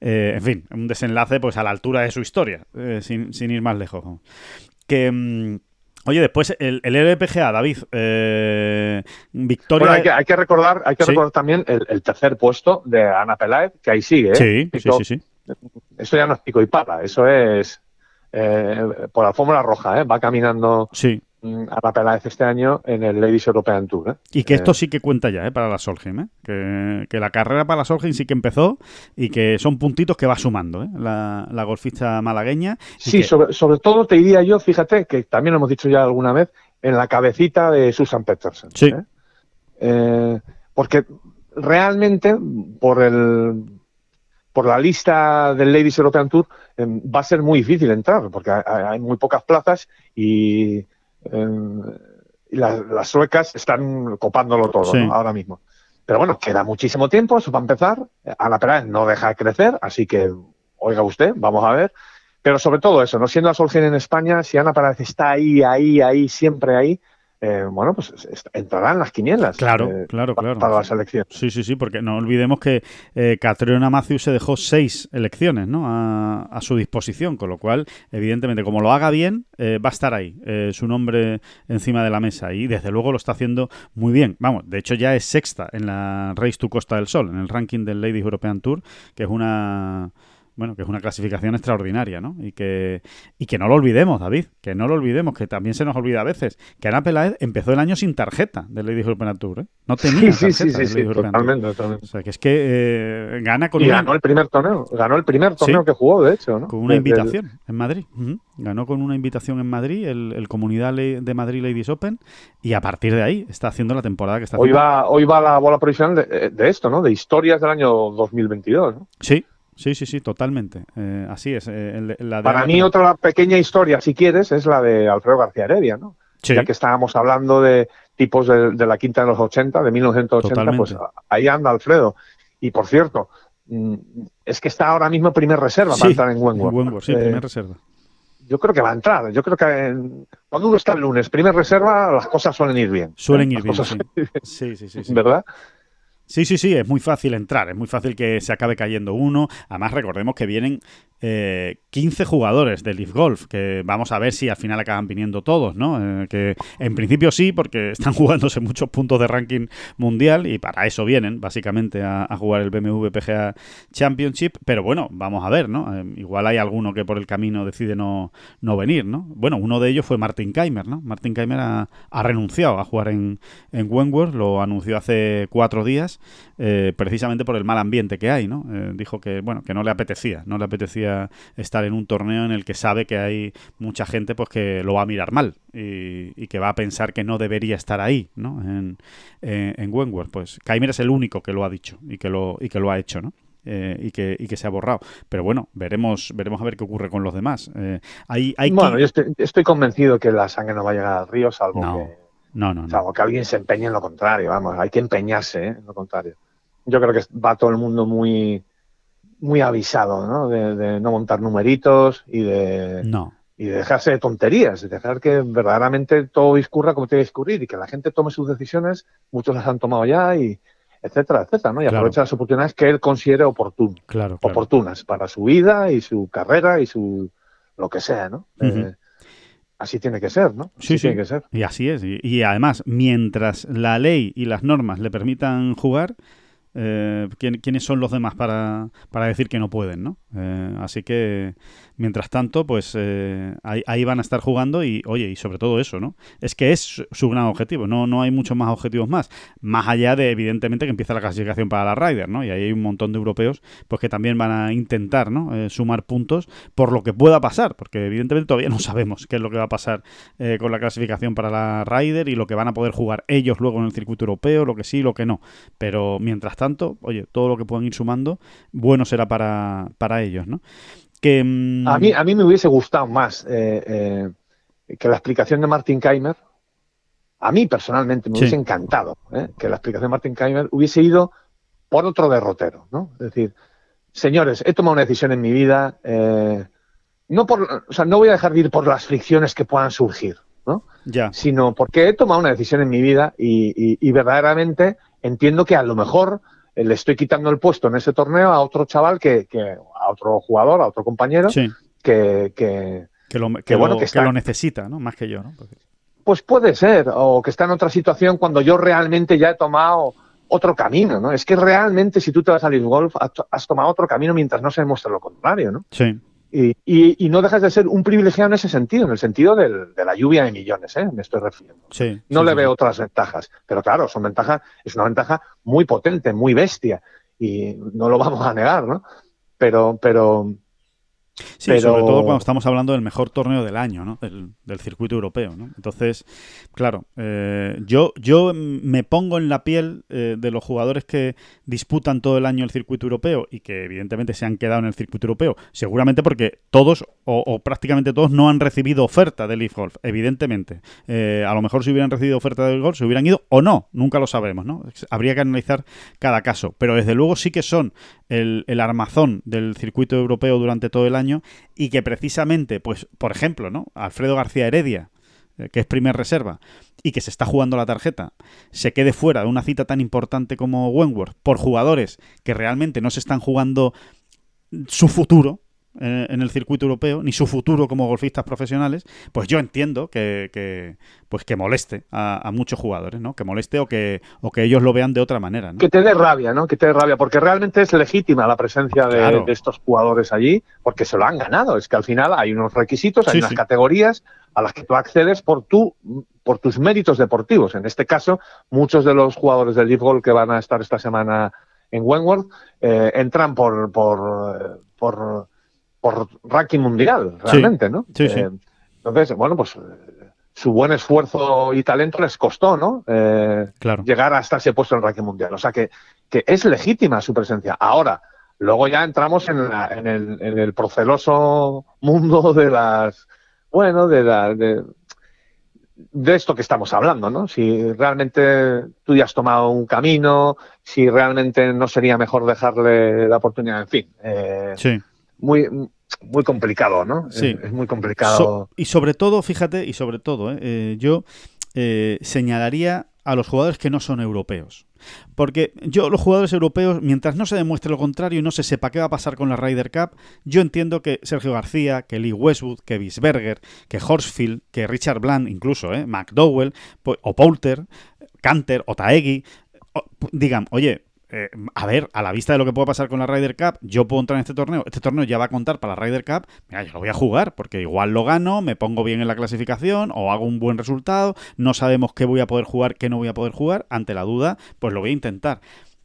S2: eh, en fin, un desenlace pues a la altura de su historia, eh, sin, ir más lejos. Que... Mm, Oye, después el, el LPGA, David, eh, victoria.
S3: Bueno, hay, que, recordar, hay que recordar también el, tercer puesto de Ana Peláez, que ahí sigue.
S2: ¿eh? Sí, sí, sí,
S3: Eso ya no es pico y pala, eso es eh, por la fórmula roja, ¿eh? va caminando
S2: sí.
S3: Mm, Ana Peláez este año en el Ladies European Tour. ¿eh?
S2: Y que esto sí que cuenta ya ¿eh? para la Solheim, ¿eh? que, la carrera para la Solheim sí que empezó y que son puntitos que va sumando ¿eh? la, golfista malagueña.
S3: Sí, sobre, sobre, todo te diría yo, fíjate, que también lo hemos dicho ya alguna vez, en la cabecita de Susan Peterson.
S2: Sí.
S3: porque realmente, por el por la lista del Ladies European Tour em, va a ser muy difícil entrar porque hay, muy pocas plazas y, em, las, suecas están copándolo todo ahora mismo. Pero bueno, queda muchísimo tiempo, eso va a empezar. Ana Peláez no deja de crecer, así que oiga usted, vamos a ver. Pero sobre todo eso, no siendo la Solgen en España, si Ana Peláez está ahí, ahí, ahí, siempre ahí, eh, bueno, pues entrarán las quinielas.
S2: Claro, eh, claro, claro.
S3: Para las elecciones.
S2: Sí, sí, sí, porque no olvidemos que eh, Catriona Matthews se dejó seis elecciones ¿no? a, su disposición, con lo cual, evidentemente, como lo haga bien, va a estar ahí, su nombre encima de la mesa y desde luego lo está haciendo muy bien. Vamos, de hecho ya es sexta en la Race to Costa del Sol, en el ranking del Ladies European Tour, que es una bueno, que es una clasificación extraordinaria, ¿no? Y que, y que no lo olvidemos, David, que no lo olvidemos, que también se nos olvida a veces, que Ana Peláez empezó el año sin tarjeta del Ladies European Tour, ¿eh? No tenía
S3: sí, sí, sí, sí, totalmente,
S2: totalmente. O sea, que es que eh, gana con
S3: y ganó el primer torneo, ganó el primer torneo que jugó, de hecho, ¿no?
S2: Con una invitación en Madrid. Ganó con una invitación en Madrid, el, Comunidad de Madrid Ladies Open, y a partir de ahí está haciendo la temporada que está
S3: hoy
S2: haciendo.
S3: Va, hoy va la bola provisional de, de esto, ¿no? De historias del año 2022, ¿no?
S2: Sí, Sí, sí, sí, totalmente. Eh, así es.
S3: Eh, Para mí otra pequeña historia, si quieres, es la de Alfredo García Heredia, ¿no? Ya que estábamos hablando de tipos de, la quinta de los 80, de 1980, pues ahí anda Alfredo. Y por cierto, mm, es que está ahora mismo primer reserva para entrar en Wentworth.
S2: sí, primer reserva.
S3: Yo creo que va a entrar. Yo creo que cuando uno está el lunes, primer reserva, las cosas suelen ir bien.
S2: Suelen ir bien, sí. Sí, sí, sí.
S3: ¿Verdad?
S2: Sí, sí, sí, es muy fácil entrar, es muy fácil que se acabe cayendo uno. Además, recordemos que vienen eh, 15 jugadores de Leaf Golf, que vamos a ver si al final acaban viniendo todos, ¿no? Eh, que en principio sí, porque están jugándose muchos puntos de ranking mundial y para eso vienen, básicamente, a, jugar el BMW PGA Championship. Pero bueno, vamos a ver, ¿no? Eh, igual hay alguno que por el camino decide no, no venir, ¿no? Bueno, uno de ellos fue Martin Keimer, ¿no? Martin Keimer ha, renunciado a jugar en, en Wentworth, lo anunció hace cuatro días, eh, precisamente por el mal ambiente que hay, ¿no? dijo que, bueno, que no le apetecía, no le apetecía estar en un torneo en el que sabe que hay mucha gente pues que lo va a mirar mal y, que va a pensar que no debería estar ahí, ¿no? En, eh, en Wentworth. Pues Kaimer es el único que lo ha dicho y que lo, y que lo ha hecho, ¿no? Eh, y, que, y que se ha borrado. Pero bueno, veremos veremos a ver qué ocurre con los demás. Eh, hay, hay
S3: bueno, yo estoy, convencido que la sangre no va a llegar al río, salvo que...
S2: No, no,
S3: Salvo que alguien se empeñe en lo contrario, vamos, hay que empeñarse en lo contrario. Yo creo que va todo el mundo muy, muy avisado, ¿no? De, no montar numeritos y de,
S2: no.
S3: y de dejarse de tonterías, de dejar que verdaderamente todo discurra como tiene que discurrir y que la gente tome sus decisiones, muchos las han tomado ya y etcétera, etcétera, ¿no? Y aprovecha las oportunidades que él considere oportunas,
S2: claro,
S3: oportunas para su vida y su carrera y su lo que sea, ¿no? Eh, así tiene que ser, ¿no?
S2: sí,
S3: sí. Tiene que ser.
S2: Y así es. y, además, mientras la ley y las normas le permitan jugar, eh, quiénes son los demás para, para decir que no pueden, ¿no? Eh, así que Mientras tanto, pues eh, ahí, van a estar jugando y, oye, y sobre todo eso, ¿no? Es que es su gran objetivo, no, no hay muchos más objetivos más. Más allá de, evidentemente, que empieza la clasificación para la Ryder, ¿no? Y ahí hay un montón de europeos pues que también van a intentar, ¿no? Eh, sumar puntos por lo que pueda pasar, porque evidentemente todavía no sabemos qué es lo que va a pasar eh, con la clasificación para la Ryder y lo que van a poder jugar ellos luego en el circuito europeo, lo que sí, lo que no. Pero mientras tanto, oye, todo lo que puedan ir sumando, bueno será para, para ellos, ¿no? Que,
S3: mm, a, mí, a mí me hubiese gustado más eh, eh, que la explicación de Martin Keimer. A mí personalmente me hubiese encantado eh, que la explicación de Martin Keimer hubiese ido por otro derrotero, ¿no? Es decir, señores, he tomado una decisión en mi vida, no por, o sea, no voy a dejar de ir por las fricciones que puedan surgir, ¿no?
S2: Ya.
S3: Sino porque he tomado una decisión en mi vida y, y verdaderamente entiendo que a lo mejor le estoy quitando el puesto en ese torneo a otro chaval que, a otro jugador, a otro compañero que, que,
S2: lo, que, bueno, que, está, lo necesita, ¿no? Más que yo, ¿no?
S3: Pues puede ser, o que está en otra situación cuando yo realmente ya he tomado otro camino, ¿no? Es que realmente si tú te vas a Leaf Golf has tomado otro camino mientras no se demuestre lo contrario, ¿no?
S2: Sí.
S3: Y, no dejas de ser un privilegiado en ese sentido, en el sentido de la lluvia de millones, ¿eh? me estoy refiriendo. no le veo otras ventajas, pero claro, son ventajas, es una ventaja muy potente, muy bestia, y no lo vamos a negar, ¿no? Pero, pero,
S2: Sí, sobre todo cuando estamos hablando del mejor torneo del año, ¿no? Del, circuito europeo, ¿no? Entonces, claro, eh, yo, yo me pongo en la piel eh, de los jugadores que disputan todo el año el circuito europeo y que evidentemente se han quedado en el circuito europeo, seguramente porque todos o, prácticamente todos no han recibido oferta del Leaf Golf, evidentemente. Eh, a lo mejor si hubieran recibido oferta del Golf se hubieran ido o no, nunca lo sabemos, ¿no? Habría que analizar cada caso, pero desde luego sí que son el, el armazón del circuito europeo durante todo el año y que precisamente, pues, por ejemplo, ¿no? Alfredo García Heredia, eh, que es primer reserva, y que se está jugando la tarjeta, se quede fuera de una cita tan importante como Wentworth por jugadores que realmente no se están jugando su futuro, eh, en el circuito europeo, ni su futuro como golfistas profesionales, pues yo entiendo que, pues que moleste a, muchos jugadores, ¿no? Que moleste o que, o que ellos lo vean de otra manera,
S3: Que te dé rabia, ¿no? Que te dé rabia, porque realmente es legítima la presencia de, estos jugadores allí, porque se lo han ganado. Es que al final hay unos requisitos, hay unas categorías a las que tú accedes por tu por tus méritos deportivos. En este caso, muchos de los jugadores del Leaf Golf que van a estar esta semana en Wentworth eh, entran por, por, por por ranking mundial, realmente, ¿no?
S2: Sí, sí.
S3: Eh, entonces, bueno, pues eh, su buen esfuerzo y talento les costó, ¿no? Eh,
S2: claro.
S3: Llegar hasta ese puesto en ranking mundial. O sea que, que es legítima su presencia. Ahora, luego ya entramos en, en, el, en el, proceloso mundo de las, bueno, de la, de, de esto que estamos hablando, ¿no? Si realmente tú ya has tomado un camino, si realmente no sería mejor dejarle la oportunidad, en fin.
S2: Eh, sí
S3: muy, muy complicado, ¿no?
S2: Sí.
S3: Es, muy complicado.
S2: y sobre todo, fíjate, y sobre todo, ¿eh? Eh, yo eh, señalaría a los jugadores que no son europeos. Porque yo, los jugadores europeos, mientras no se demuestre lo contrario y no se sepa qué va a pasar con la Ryder Cup, yo entiendo que Sergio García, que Lee Westwood, que Bisberger, que Horsfield, que Richard Bland, incluso, ¿eh? McDowell, o Poulter, Canter, o Taegui, digan, oye, eh, a ver, a la vista de lo que pueda pasar con la Ryder Cup, yo puedo entrar en este torneo. Este torneo ya va a contar para la Ryder Cup. Mira, yo lo voy a jugar porque igual lo gano, me pongo bien en la clasificación o hago un buen resultado. No sabemos qué voy a poder jugar, qué no voy a poder jugar. Ante la duda, pues lo voy a intentar.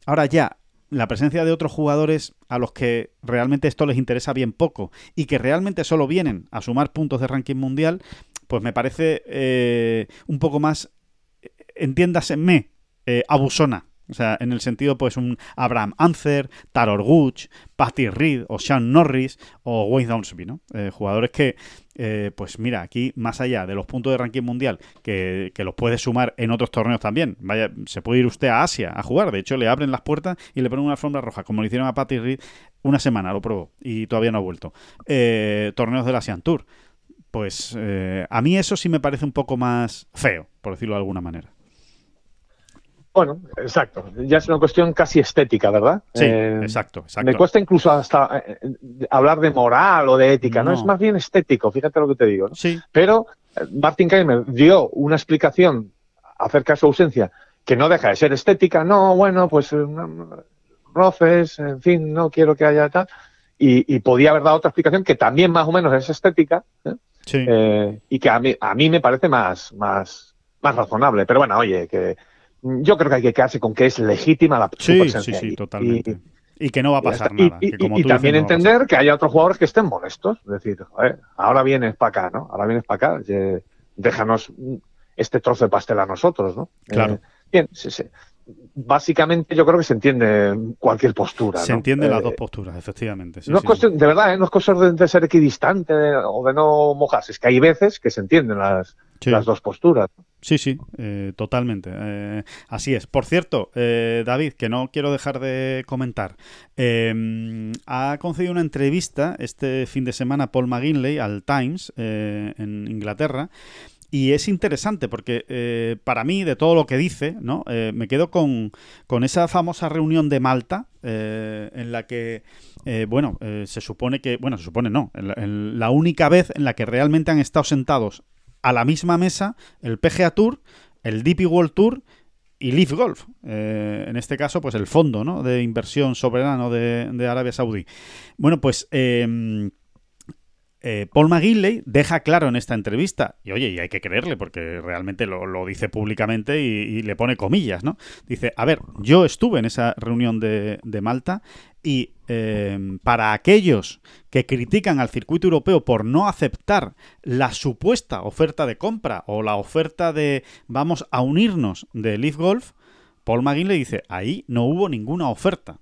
S2: Ahora ya, la presencia de otros jugadores a los que realmente esto les interesa bien poco y que realmente solo vienen a sumar puntos de ranking mundial, pues me parece eh, un poco más, eh, entiéndaseme, eh, abusona o sea, en el sentido, pues, un Abraham Ancer, Taror Gooch, Patty Reed o Sean Norris o Wayne Downsby, ¿no? Eh, jugadores que, eh, pues mira, aquí, más allá de los puntos de ranking mundial, que, los puede sumar en otros torneos también. Vaya, se puede ir usted a Asia a jugar. De hecho, le abren las puertas y le ponen una alfombra roja, como le hicieron a Patty Reed una semana, lo probó y todavía no ha vuelto. Eh, torneos del Asian Tour. Pues a mí eso sí me parece un poco más feo, por decirlo de alguna manera.
S3: Bueno, exacto. Ya es una cuestión casi estética, ¿verdad?
S2: Sí, eh, exacto, exacto.
S3: Me cuesta incluso hasta eh, hablar de moral o de ética, no. Es más bien estético, fíjate lo que te digo.
S2: Sí.
S3: Pero eh, Martin Keimer dio una explicación acerca de su ausencia que no deja de ser estética. No, bueno, pues roces, en fin, no quiero que haya tal. Y, podía haber dado otra explicación que también más o menos es estética
S2: sí.
S3: y que a mí, a mí me parece más, más, más razonable. Pero bueno, oye, que yo creo que hay que quedarse con que es legítima la
S2: sí, presencia. Sí, sí, totalmente. Y, que no va a pasar nada.
S3: Y, también entender que haya otros jugadores que estén molestos. Es decir, ahora vienes para acá, ¿no? Ahora vienes para acá, déjanos este trozo de pastel a nosotros, ¿no?
S2: Claro.
S3: Eh, bien, sí, sí. Básicamente yo creo que se entiende cualquier postura.
S2: Se entiende las eh, dos posturas, efectivamente.
S3: no es cuestión, de verdad, ¿eh? no es cosa de, ser equidistante o de no mojarse, es que hay veces que se entienden las, las dos posturas.
S2: Sí, sí, eh, totalmente. Eh, así es. Por cierto, eh, David, que no quiero dejar de comentar, ha concedido una entrevista este fin de semana Paul McGinley al Times en Inglaterra. Y es interesante porque para mí, de todo lo que dice, ¿no? me quedo con, con, esa famosa reunión de Malta en la que, bueno, se supone que, bueno, se supone no, la única vez en la que realmente han estado sentados a la misma mesa el PGA Tour, el DP World Tour y Leaf Golf. Eh, en este caso, pues el fondo de inversión soberano de, Arabia Saudí. Bueno, pues em, eh, Paul McGinley deja claro en esta entrevista, y oye, y hay que creerle porque realmente lo, dice públicamente y, le pone comillas, ¿no? Dice, a ver, yo estuve en esa reunión de, Malta y eh, para aquellos que critican al circuito europeo por no aceptar la supuesta oferta de compra o la oferta de vamos a unirnos de Leaf Golf, Paul McGinley dice, ahí no hubo ninguna oferta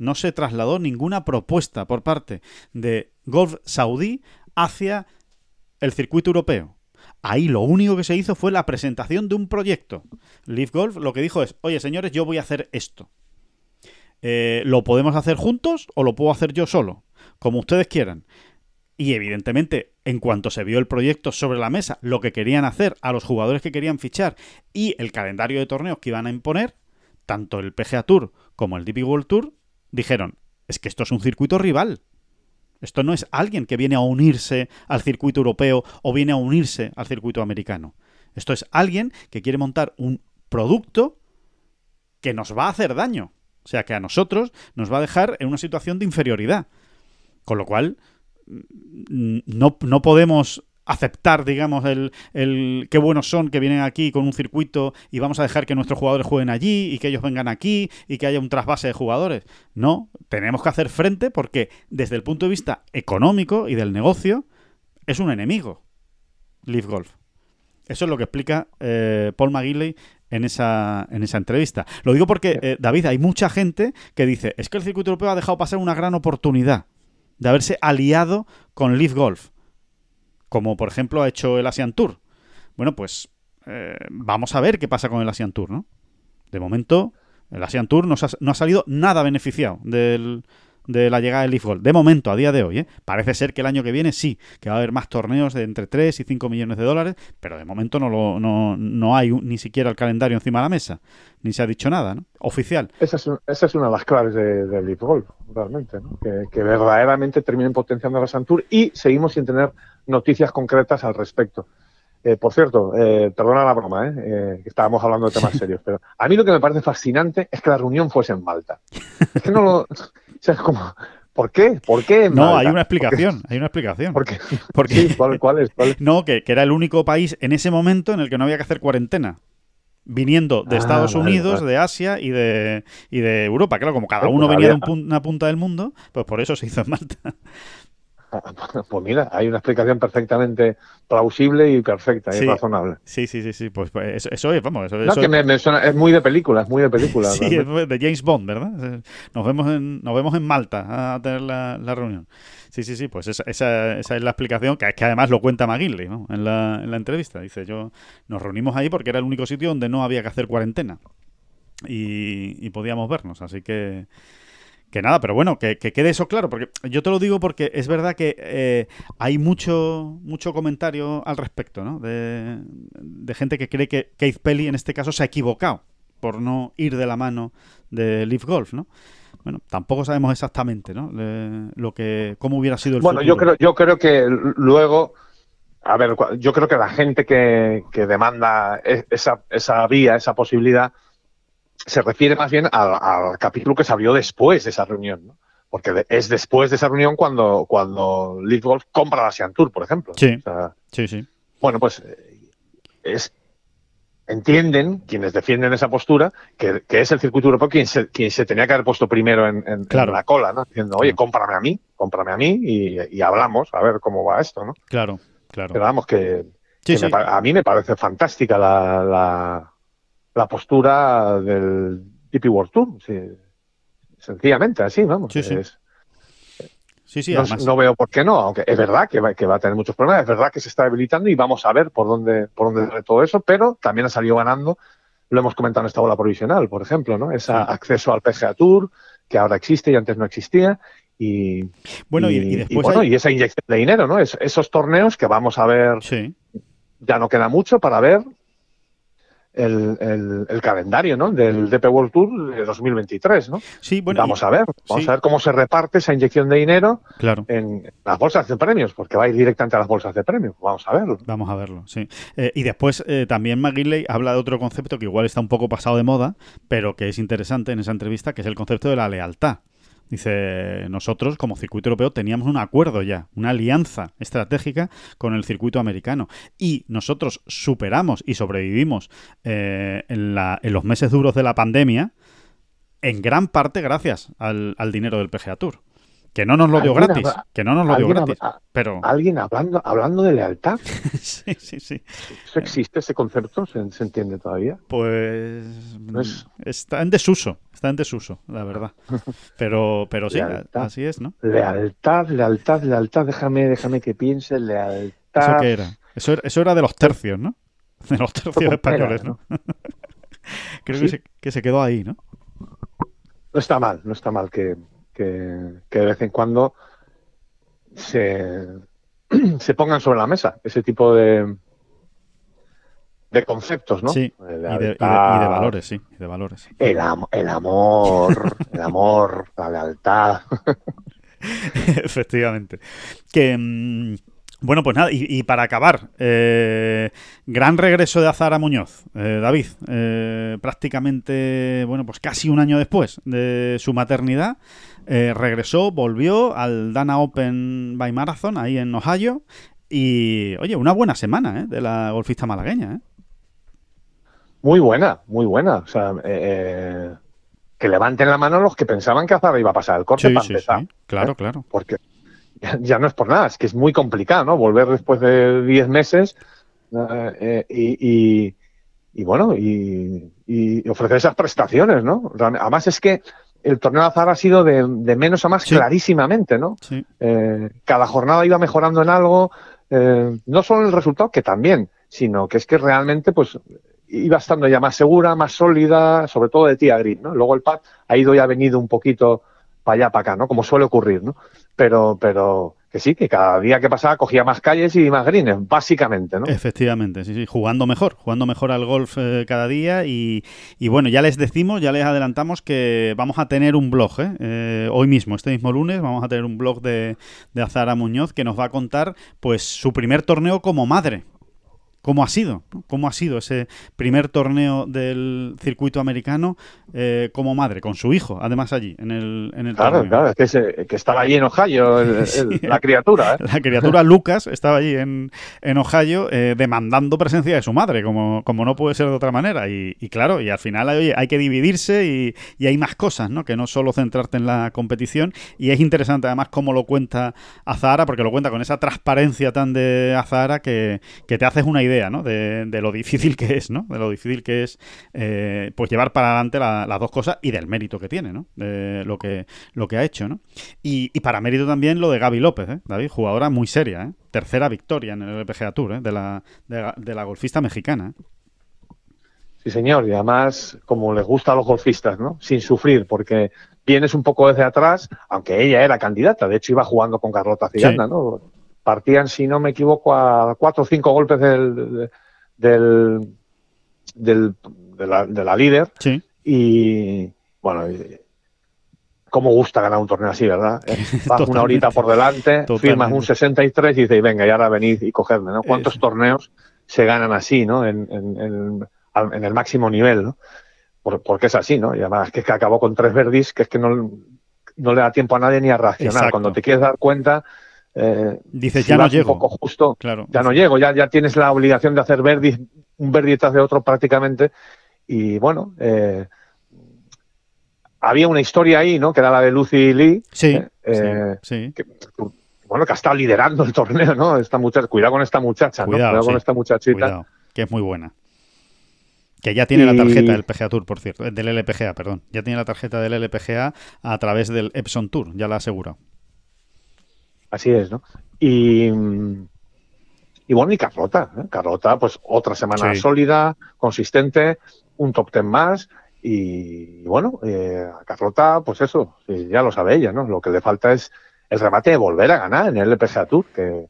S2: no se trasladó ninguna propuesta por parte de Golf Saudí hacia el circuito europeo. Ahí lo único que se hizo fue la presentación de un proyecto. Leaf Golf lo que dijo es, oye señores, yo voy a hacer esto. Eh, ¿Lo podemos hacer juntos o lo puedo hacer yo solo? Como ustedes quieran. Y evidentemente, en cuanto se vio el proyecto sobre la mesa, lo que querían hacer a los jugadores que querían fichar y el calendario de torneos que iban a imponer, tanto el PGA Tour como el DP World Tour, dijeron, es que esto es un circuito rival. Esto no es alguien que viene a unirse al circuito europeo o viene a unirse al circuito americano. Esto es alguien que quiere montar un producto que nos va a hacer daño. O sea, que a nosotros nos va a dejar en una situación de inferioridad. Con lo cual, mm, no, no podemos aceptar, digamos, el, el qué buenos son que vienen aquí con un circuito y vamos a dejar que nuestros jugadores jueguen allí y que ellos vengan aquí y que haya un trasvase de jugadores. No, tenemos que hacer frente porque desde el punto de vista económico y del negocio es un enemigo. Leaf Golf. Eso es lo que explica eh, Paul McGinley en esa, en esa entrevista. Lo digo porque, eh, David, hay mucha gente que dice, es que el circuito europeo ha dejado pasar una gran oportunidad de haberse aliado con Leaf Golf como por ejemplo ha hecho el Asian Tour. Bueno, pues eh, vamos a ver qué pasa con el Asian Tour, ¿no? De momento, el Asian Tour no ha salido nada beneficiado del, de la llegada del Leaf Gold. De momento, a día de hoy, ¿eh? parece ser que el año que viene sí, que va a haber más torneos de entre 3 y 5 millones de dólares, pero de momento no, lo, no, no hay ni siquiera el calendario encima de la mesa, ni se ha dicho nada, ¿no? Oficial.
S3: Esa es, esa es una de las claves del de Leaf Gold, realmente, ¿no? que, que, verdaderamente terminen potenciando la Santur y seguimos sin tener noticias concretas al respecto. Eh, por cierto, eh, perdona la broma, ¿eh? ¿eh? que estábamos hablando de temas serios, pero a mí lo que me parece fascinante es que la reunión fuese en Malta. Es que no lo. O como, ¿Por qué? ¿Por qué?
S2: no, hay una explicación, hay una explicación.
S3: ¿Por qué? Porque, ¿cuál, es,
S2: No, que, era el único país en ese momento en el que no había que hacer cuarentena. Viniendo de ah, Estados Unidos, de Asia y de, y de Europa. Claro, como cada uno venía de una punta del mundo, pues por eso se hizo en Malta.
S3: Pues mira, hay una explicación perfectamente plausible y perfecta y razonable.
S2: Sí, sí, sí, sí. Pues, pues eso, es, vamos. Eso,
S3: es muy de película, es muy de película.
S2: sí, es de James Bond, ¿verdad? Nos vemos en, nos vemos en Malta a tener la, reunión. Sí, sí, sí, pues esa, esa, es la explicación que, que además lo cuenta McGinley ¿no? en, la, en la entrevista. Dice, yo nos reunimos ahí porque era el único sitio donde no había que hacer cuarentena y, y podíamos vernos. Así que que nada, pero bueno, que, quede eso claro, porque yo te lo digo porque es verdad que eh, hay mucho, mucho comentario al respecto, ¿no? De, gente que cree que Keith Pelly en este caso se ha equivocado por no ir de la mano de Leaf Golf, ¿no? Bueno, tampoco sabemos exactamente, ¿no? lo que, cómo hubiera sido el
S3: bueno, yo creo, yo creo que luego, a ver, yo creo que la gente que, que demanda e, esa, esa vía, esa posibilidad, se refiere más bien al, capítulo que se abrió después de esa reunión, ¿no? Porque es después de esa reunión cuando, cuando Leaf Golf compra la Asian Tour, por ejemplo.
S2: Sí, sí, sí.
S3: Bueno, pues eh, es, entienden, quienes defienden esa postura, que, es el circuito europeo quien se, quien se tenía que haber puesto primero en, la cola, ¿no? Diciendo, oye, cómprame a mí, cómprame a mí y, hablamos a ver cómo va esto, ¿no?
S2: Claro, claro.
S3: Pero vamos, que, a mí me parece fantástica la la postura del DP World Tour. Sencillamente, así, vamos.
S2: Sí, sí. sí, sí
S3: no, veo por qué no, aunque es verdad que va, que va a tener muchos problemas, es verdad que se está debilitando y vamos a ver por dónde, por dónde todo eso, pero también ha salido ganando, lo hemos comentado en esta bola provisional, por ejemplo, ¿no? Ese acceso al PGA Tour, que ahora existe y antes no existía, y,
S2: bueno, y, después
S3: y esa inyección de dinero, ¿no? esos torneos que vamos a ver, ya no queda mucho para ver el, el, calendario ¿no? del DP World Tour de 2023. ¿no?
S2: Sí, bueno,
S3: vamos a ver, vamos a ver cómo se reparte esa inyección de dinero
S2: claro.
S3: en las bolsas de premios, porque va a ir directamente a las bolsas de premios. Vamos a verlo.
S2: Vamos a verlo, sí. Eh, y después eh, también McGinley habla de otro concepto que igual está un poco pasado de moda, pero que es interesante en esa entrevista, que es el concepto de la lealtad. Dice, nosotros como circuito europeo teníamos un acuerdo ya, una alianza estratégica con el circuito americano. Y nosotros superamos y sobrevivimos eh, en, los meses duros de la pandemia, en gran parte gracias al, al dinero del PGA Tour. Que no nos lo dio gratis, que no nos lo dio gratis. pero...
S3: Alguien hablando, hablando de lealtad.
S2: sí, sí, sí.
S3: ¿Eso existe, ese concepto? ¿Se, entiende todavía?
S2: Pues está en desuso, está en desuso, la verdad. Pero, pero sí, así es, ¿no?
S3: Lealtad, lealtad, lealtad, déjame, déjame que piense, lealtad.
S2: ¿Eso qué era? Eso, eso era de los tercios, ¿no? De los tercios españoles, ¿no? Creo que, se, que se quedó ahí, ¿no?
S3: No está mal, no está mal que, que, de vez en cuando se, se pongan sobre la mesa ese tipo de, de conceptos, ¿no?
S2: Sí, y de, valores, sí, de valores.
S3: El, el amor, el amor, la lealtad.
S2: Efectivamente. Que, mm, bueno, pues nada, y, para acabar, eh, gran regreso de Azara Muñoz, eh, David, eh, prácticamente, bueno, pues casi un año después de su maternidad, regresó, volvió al Dana Open by Marathon, ahí en Ohio, y, oye, una buena semana de la golfista malagueña.
S3: Muy buena, muy buena. O sea, que levanten la mano los que pensaban que Azara iba a pasar el corte para empezar.
S2: Claro, claro.
S3: Porque ya, no es por nada, es que es muy complicado, ¿no? Volver después de 10 meses eh, y, y, bueno, y, ofrecer esas prestaciones, ¿no? Además es que el torneo de azar ha sido de, menos a más clarísimamente, ¿no? Eh, cada jornada iba mejorando en algo, eh, no solo el resultado, que también, sino que es que realmente, pues, iba estando ya más segura, más sólida, sobre todo de tía gris, ¿no? Luego el pad ha ido y ha venido un poquito para allá, para acá, ¿no? Como suele ocurrir, ¿no? Pero, pero que sí, que cada día que pasaba cogía más calles y más greens, básicamente, ¿no?
S2: Efectivamente, sí, sí, jugando mejor, jugando mejor al golf eh, cada día y, y, bueno, ya les decimos, ya les adelantamos que vamos a tener un blog, ¿eh? ¿eh? hoy mismo, este mismo lunes, vamos a tener un blog de, de Azara Muñoz que nos va a contar, pues, su primer torneo como madre, ¿Cómo ha sido? ¿Cómo ha sido ese primer torneo del circuito americano eh, como madre, con su hijo, además allí, en el, en el
S3: Claro, claro, es que, que, estaba allí en Ohio, la criatura. ¿eh?
S2: La criatura Lucas estaba allí en, en Ohio eh, demandando presencia de su madre, como, como no puede ser de otra manera. Y, claro, y al final oye, hay que dividirse y, y, hay más cosas, ¿no? Que no solo centrarte en la competición. Y es interesante además cómo lo cuenta Azahara, porque lo cuenta con esa transparencia tan de Azahara que, que te haces una idea idea, ¿no? De, lo difícil que es, ¿no? De lo difícil que es, eh, pues llevar para adelante las dos cosas y del mérito que tiene, ¿no? De lo que, lo que ha hecho, ¿no? Y, para mérito también lo de Gaby López, ¿eh? David, jugadora muy seria, ¿eh? Tercera victoria en el LPGA Tour, ¿eh? De la, de, la golfista mexicana, ¿eh?
S3: Sí, señor, y además, como les gusta a los golfistas, ¿no? Sin sufrir, porque vienes un poco desde atrás, aunque ella era candidata, de hecho iba jugando con Carlota Ciganda, ¿no? Partían, si no me equivoco, a cuatro o cinco golpes del, del, de, la, líder.
S2: Sí.
S3: Y bueno, cómo gusta ganar un torneo así, ¿verdad? Vas una horita por delante, firmas un 63 y dices, venga, y ahora venid y cogedme, ¿no? ¿Cuántos torneos se ganan así, ¿no? En, en, en, el máximo nivel, ¿no? porque es así, ¿no? Y además que, que acabó con tres verdis, que es que no, no le da tiempo a nadie ni a reaccionar. Cuando te quieres dar cuenta,
S2: eh, Dices, ya no llego.
S3: poco justo, claro. ya no llego, ya, ya tienes la obligación de hacer verdi, un verdi tras de otro prácticamente. Y bueno, eh, había una historia ahí, ¿no? Que era la de Lucy Lee.
S2: Sí, eh, sí,
S3: bueno, que ha estado liderando el torneo, ¿no? Esta muchacha, cuidado con esta muchacha, cuidado, con esta muchachita.
S2: que es muy buena. Que ya tiene la tarjeta del PGA Tour, por cierto, del LPGA, perdón. Ya tiene la tarjeta del LPGA a través del Epson Tour, ya la ha asegurado.
S3: Así es, ¿no? Y, y bueno, y Carlota, ¿eh? Carlota, pues otra semana sólida, consistente, un top ten más. Y, bueno, eh, a Carlota, pues eso, ya lo sabe ella, ¿no? Lo que le falta es el remate de volver a ganar en el LPGA Tour, que,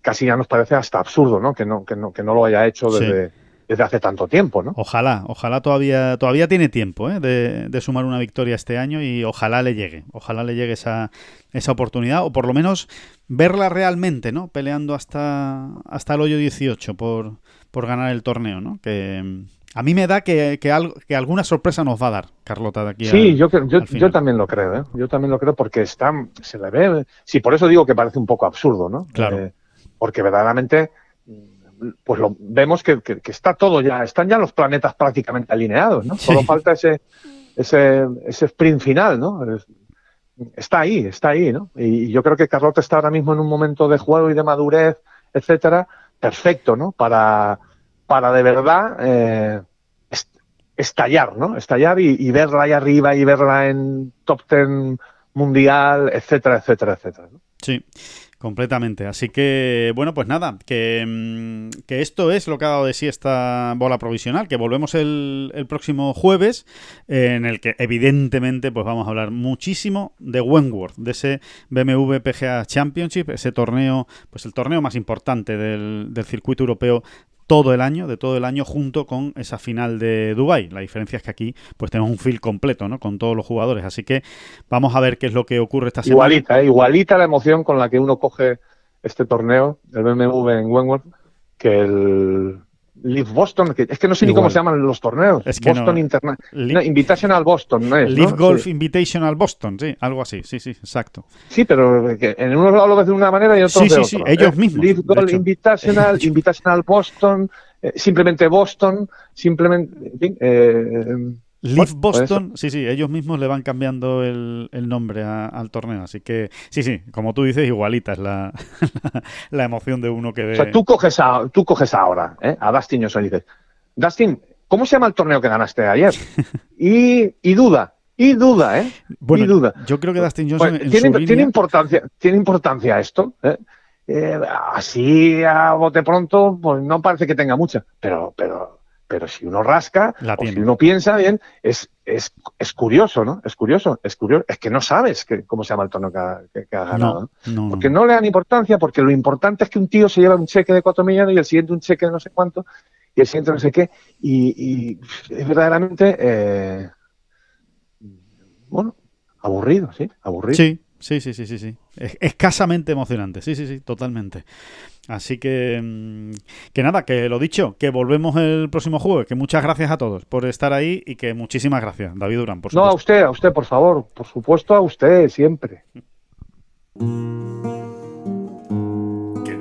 S3: casi ya nos parece hasta absurdo, ¿no? Que no, que no, que no lo haya hecho desde, desde hace tanto tiempo, ¿no?
S2: Ojalá, ojalá todavía, todavía tiene tiempo ¿eh? de, sumar una victoria este año y ojalá le llegue, ojalá le llegue esa, esa oportunidad o por lo menos verla realmente, ¿no? Peleando hasta, hasta el hoyo 18 por, por ganar el torneo, ¿no? Que, A mí me da que, que, que, alguna sorpresa nos va a dar, Carlota, de aquí
S3: Sí, yo, yo, yo, también lo creo, ¿eh? Yo también lo creo porque está, se le ve. Sí, por eso digo que parece un poco absurdo, ¿no?
S2: Claro. Eh,
S3: porque verdaderamente, pues lo vemos que, que, está todo ya, están ya los planetas prácticamente alineados, ¿no? Solo falta ese, ese, ese sprint final, ¿no? Está ahí, está ahí, ¿no? Y yo creo que Carlota está ahora mismo en un momento de juego y de madurez, etcétera, perfecto, ¿no? Para para de verdad eh, estallar, ¿no? Estallar y, verla ahí arriba y verla en top ten mundial, etcétera, etcétera, etcétera.
S2: Sí. Completamente. Así que, bueno, pues nada, que, mm, que, esto es lo que ha dado de sí esta bola provisional, que volvemos el, el, próximo jueves, en el que evidentemente pues vamos a hablar muchísimo de Wentworth, de ese BMW PGA Championship, ese torneo, pues el torneo más importante del, del circuito europeo todo el año, de todo el año, junto con esa final de Dubai. La diferencia es que aquí pues tenemos un field completo, ¿no? Con todos los jugadores. Así que vamos a ver qué es lo que ocurre esta semana.
S3: Igualita, ¿eh? igualita la emoción con la que uno coge este torneo, el BMW en Wentworth, que el Live Boston, que es que no sé ni cómo se llaman los torneos.
S2: Es que
S3: Boston International. Invitational Boston, ¿no es?
S2: Live Golf Invitational Boston, sí, algo así, sí, sí, exacto.
S3: Sí, pero en unos lo ves de una manera y en otros
S2: sí,
S3: de
S2: sí, Sí, ellos mismos.
S3: Live Golf Invitational, Invitational Boston, eh, simplemente Boston, simplemente. En fin, eh,
S2: Leaf Boston, sí, sí, ellos mismos le van cambiando el, nombre al torneo. Así que, sí, sí, como tú dices, igualita es la, la, emoción de uno que ve.
S3: O sea, tú coges, a, tú coges ahora ¿eh? a Dustin Johnson y dices, Dustin, ¿cómo se llama el torneo que ganaste ayer? y, y duda, y duda, ¿eh?
S2: Bueno,
S3: y duda.
S2: yo creo que Dustin Johnson.
S3: Pues, ¿tiene, ¿tiene, importancia, ¿Tiene importancia esto? ¿eh? Eh, así a bote pronto, pues no parece que tenga mucha, pero, pero pero si uno rasca, o si uno piensa bien, es, es, es, curioso, ¿no? Es curioso, es curioso. Es que no sabes que, cómo se llama el tono que ha, que, ganado. porque no le dan importancia, porque lo importante es que un tío se lleva un cheque de cuatro millones y el siguiente un cheque de no sé cuánto, y el siguiente no sé qué, y, es verdaderamente, eh, bueno, aburrido, ¿sí? Aburrido.
S2: Sí, sí, sí, sí, sí. sí. Es escasamente emocionante, sí, sí, sí, totalmente. Así que, mm, que nada, que lo dicho, que volvemos el próximo jueves, que muchas gracias a todos por estar ahí y que muchísimas gracias, David Durán, por
S3: supuesto. No, a usted, a usted, por favor, por supuesto a usted, siempre.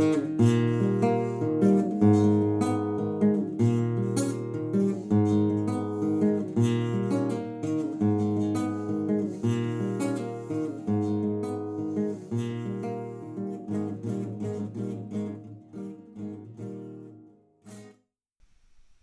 S4: Mm-hmm.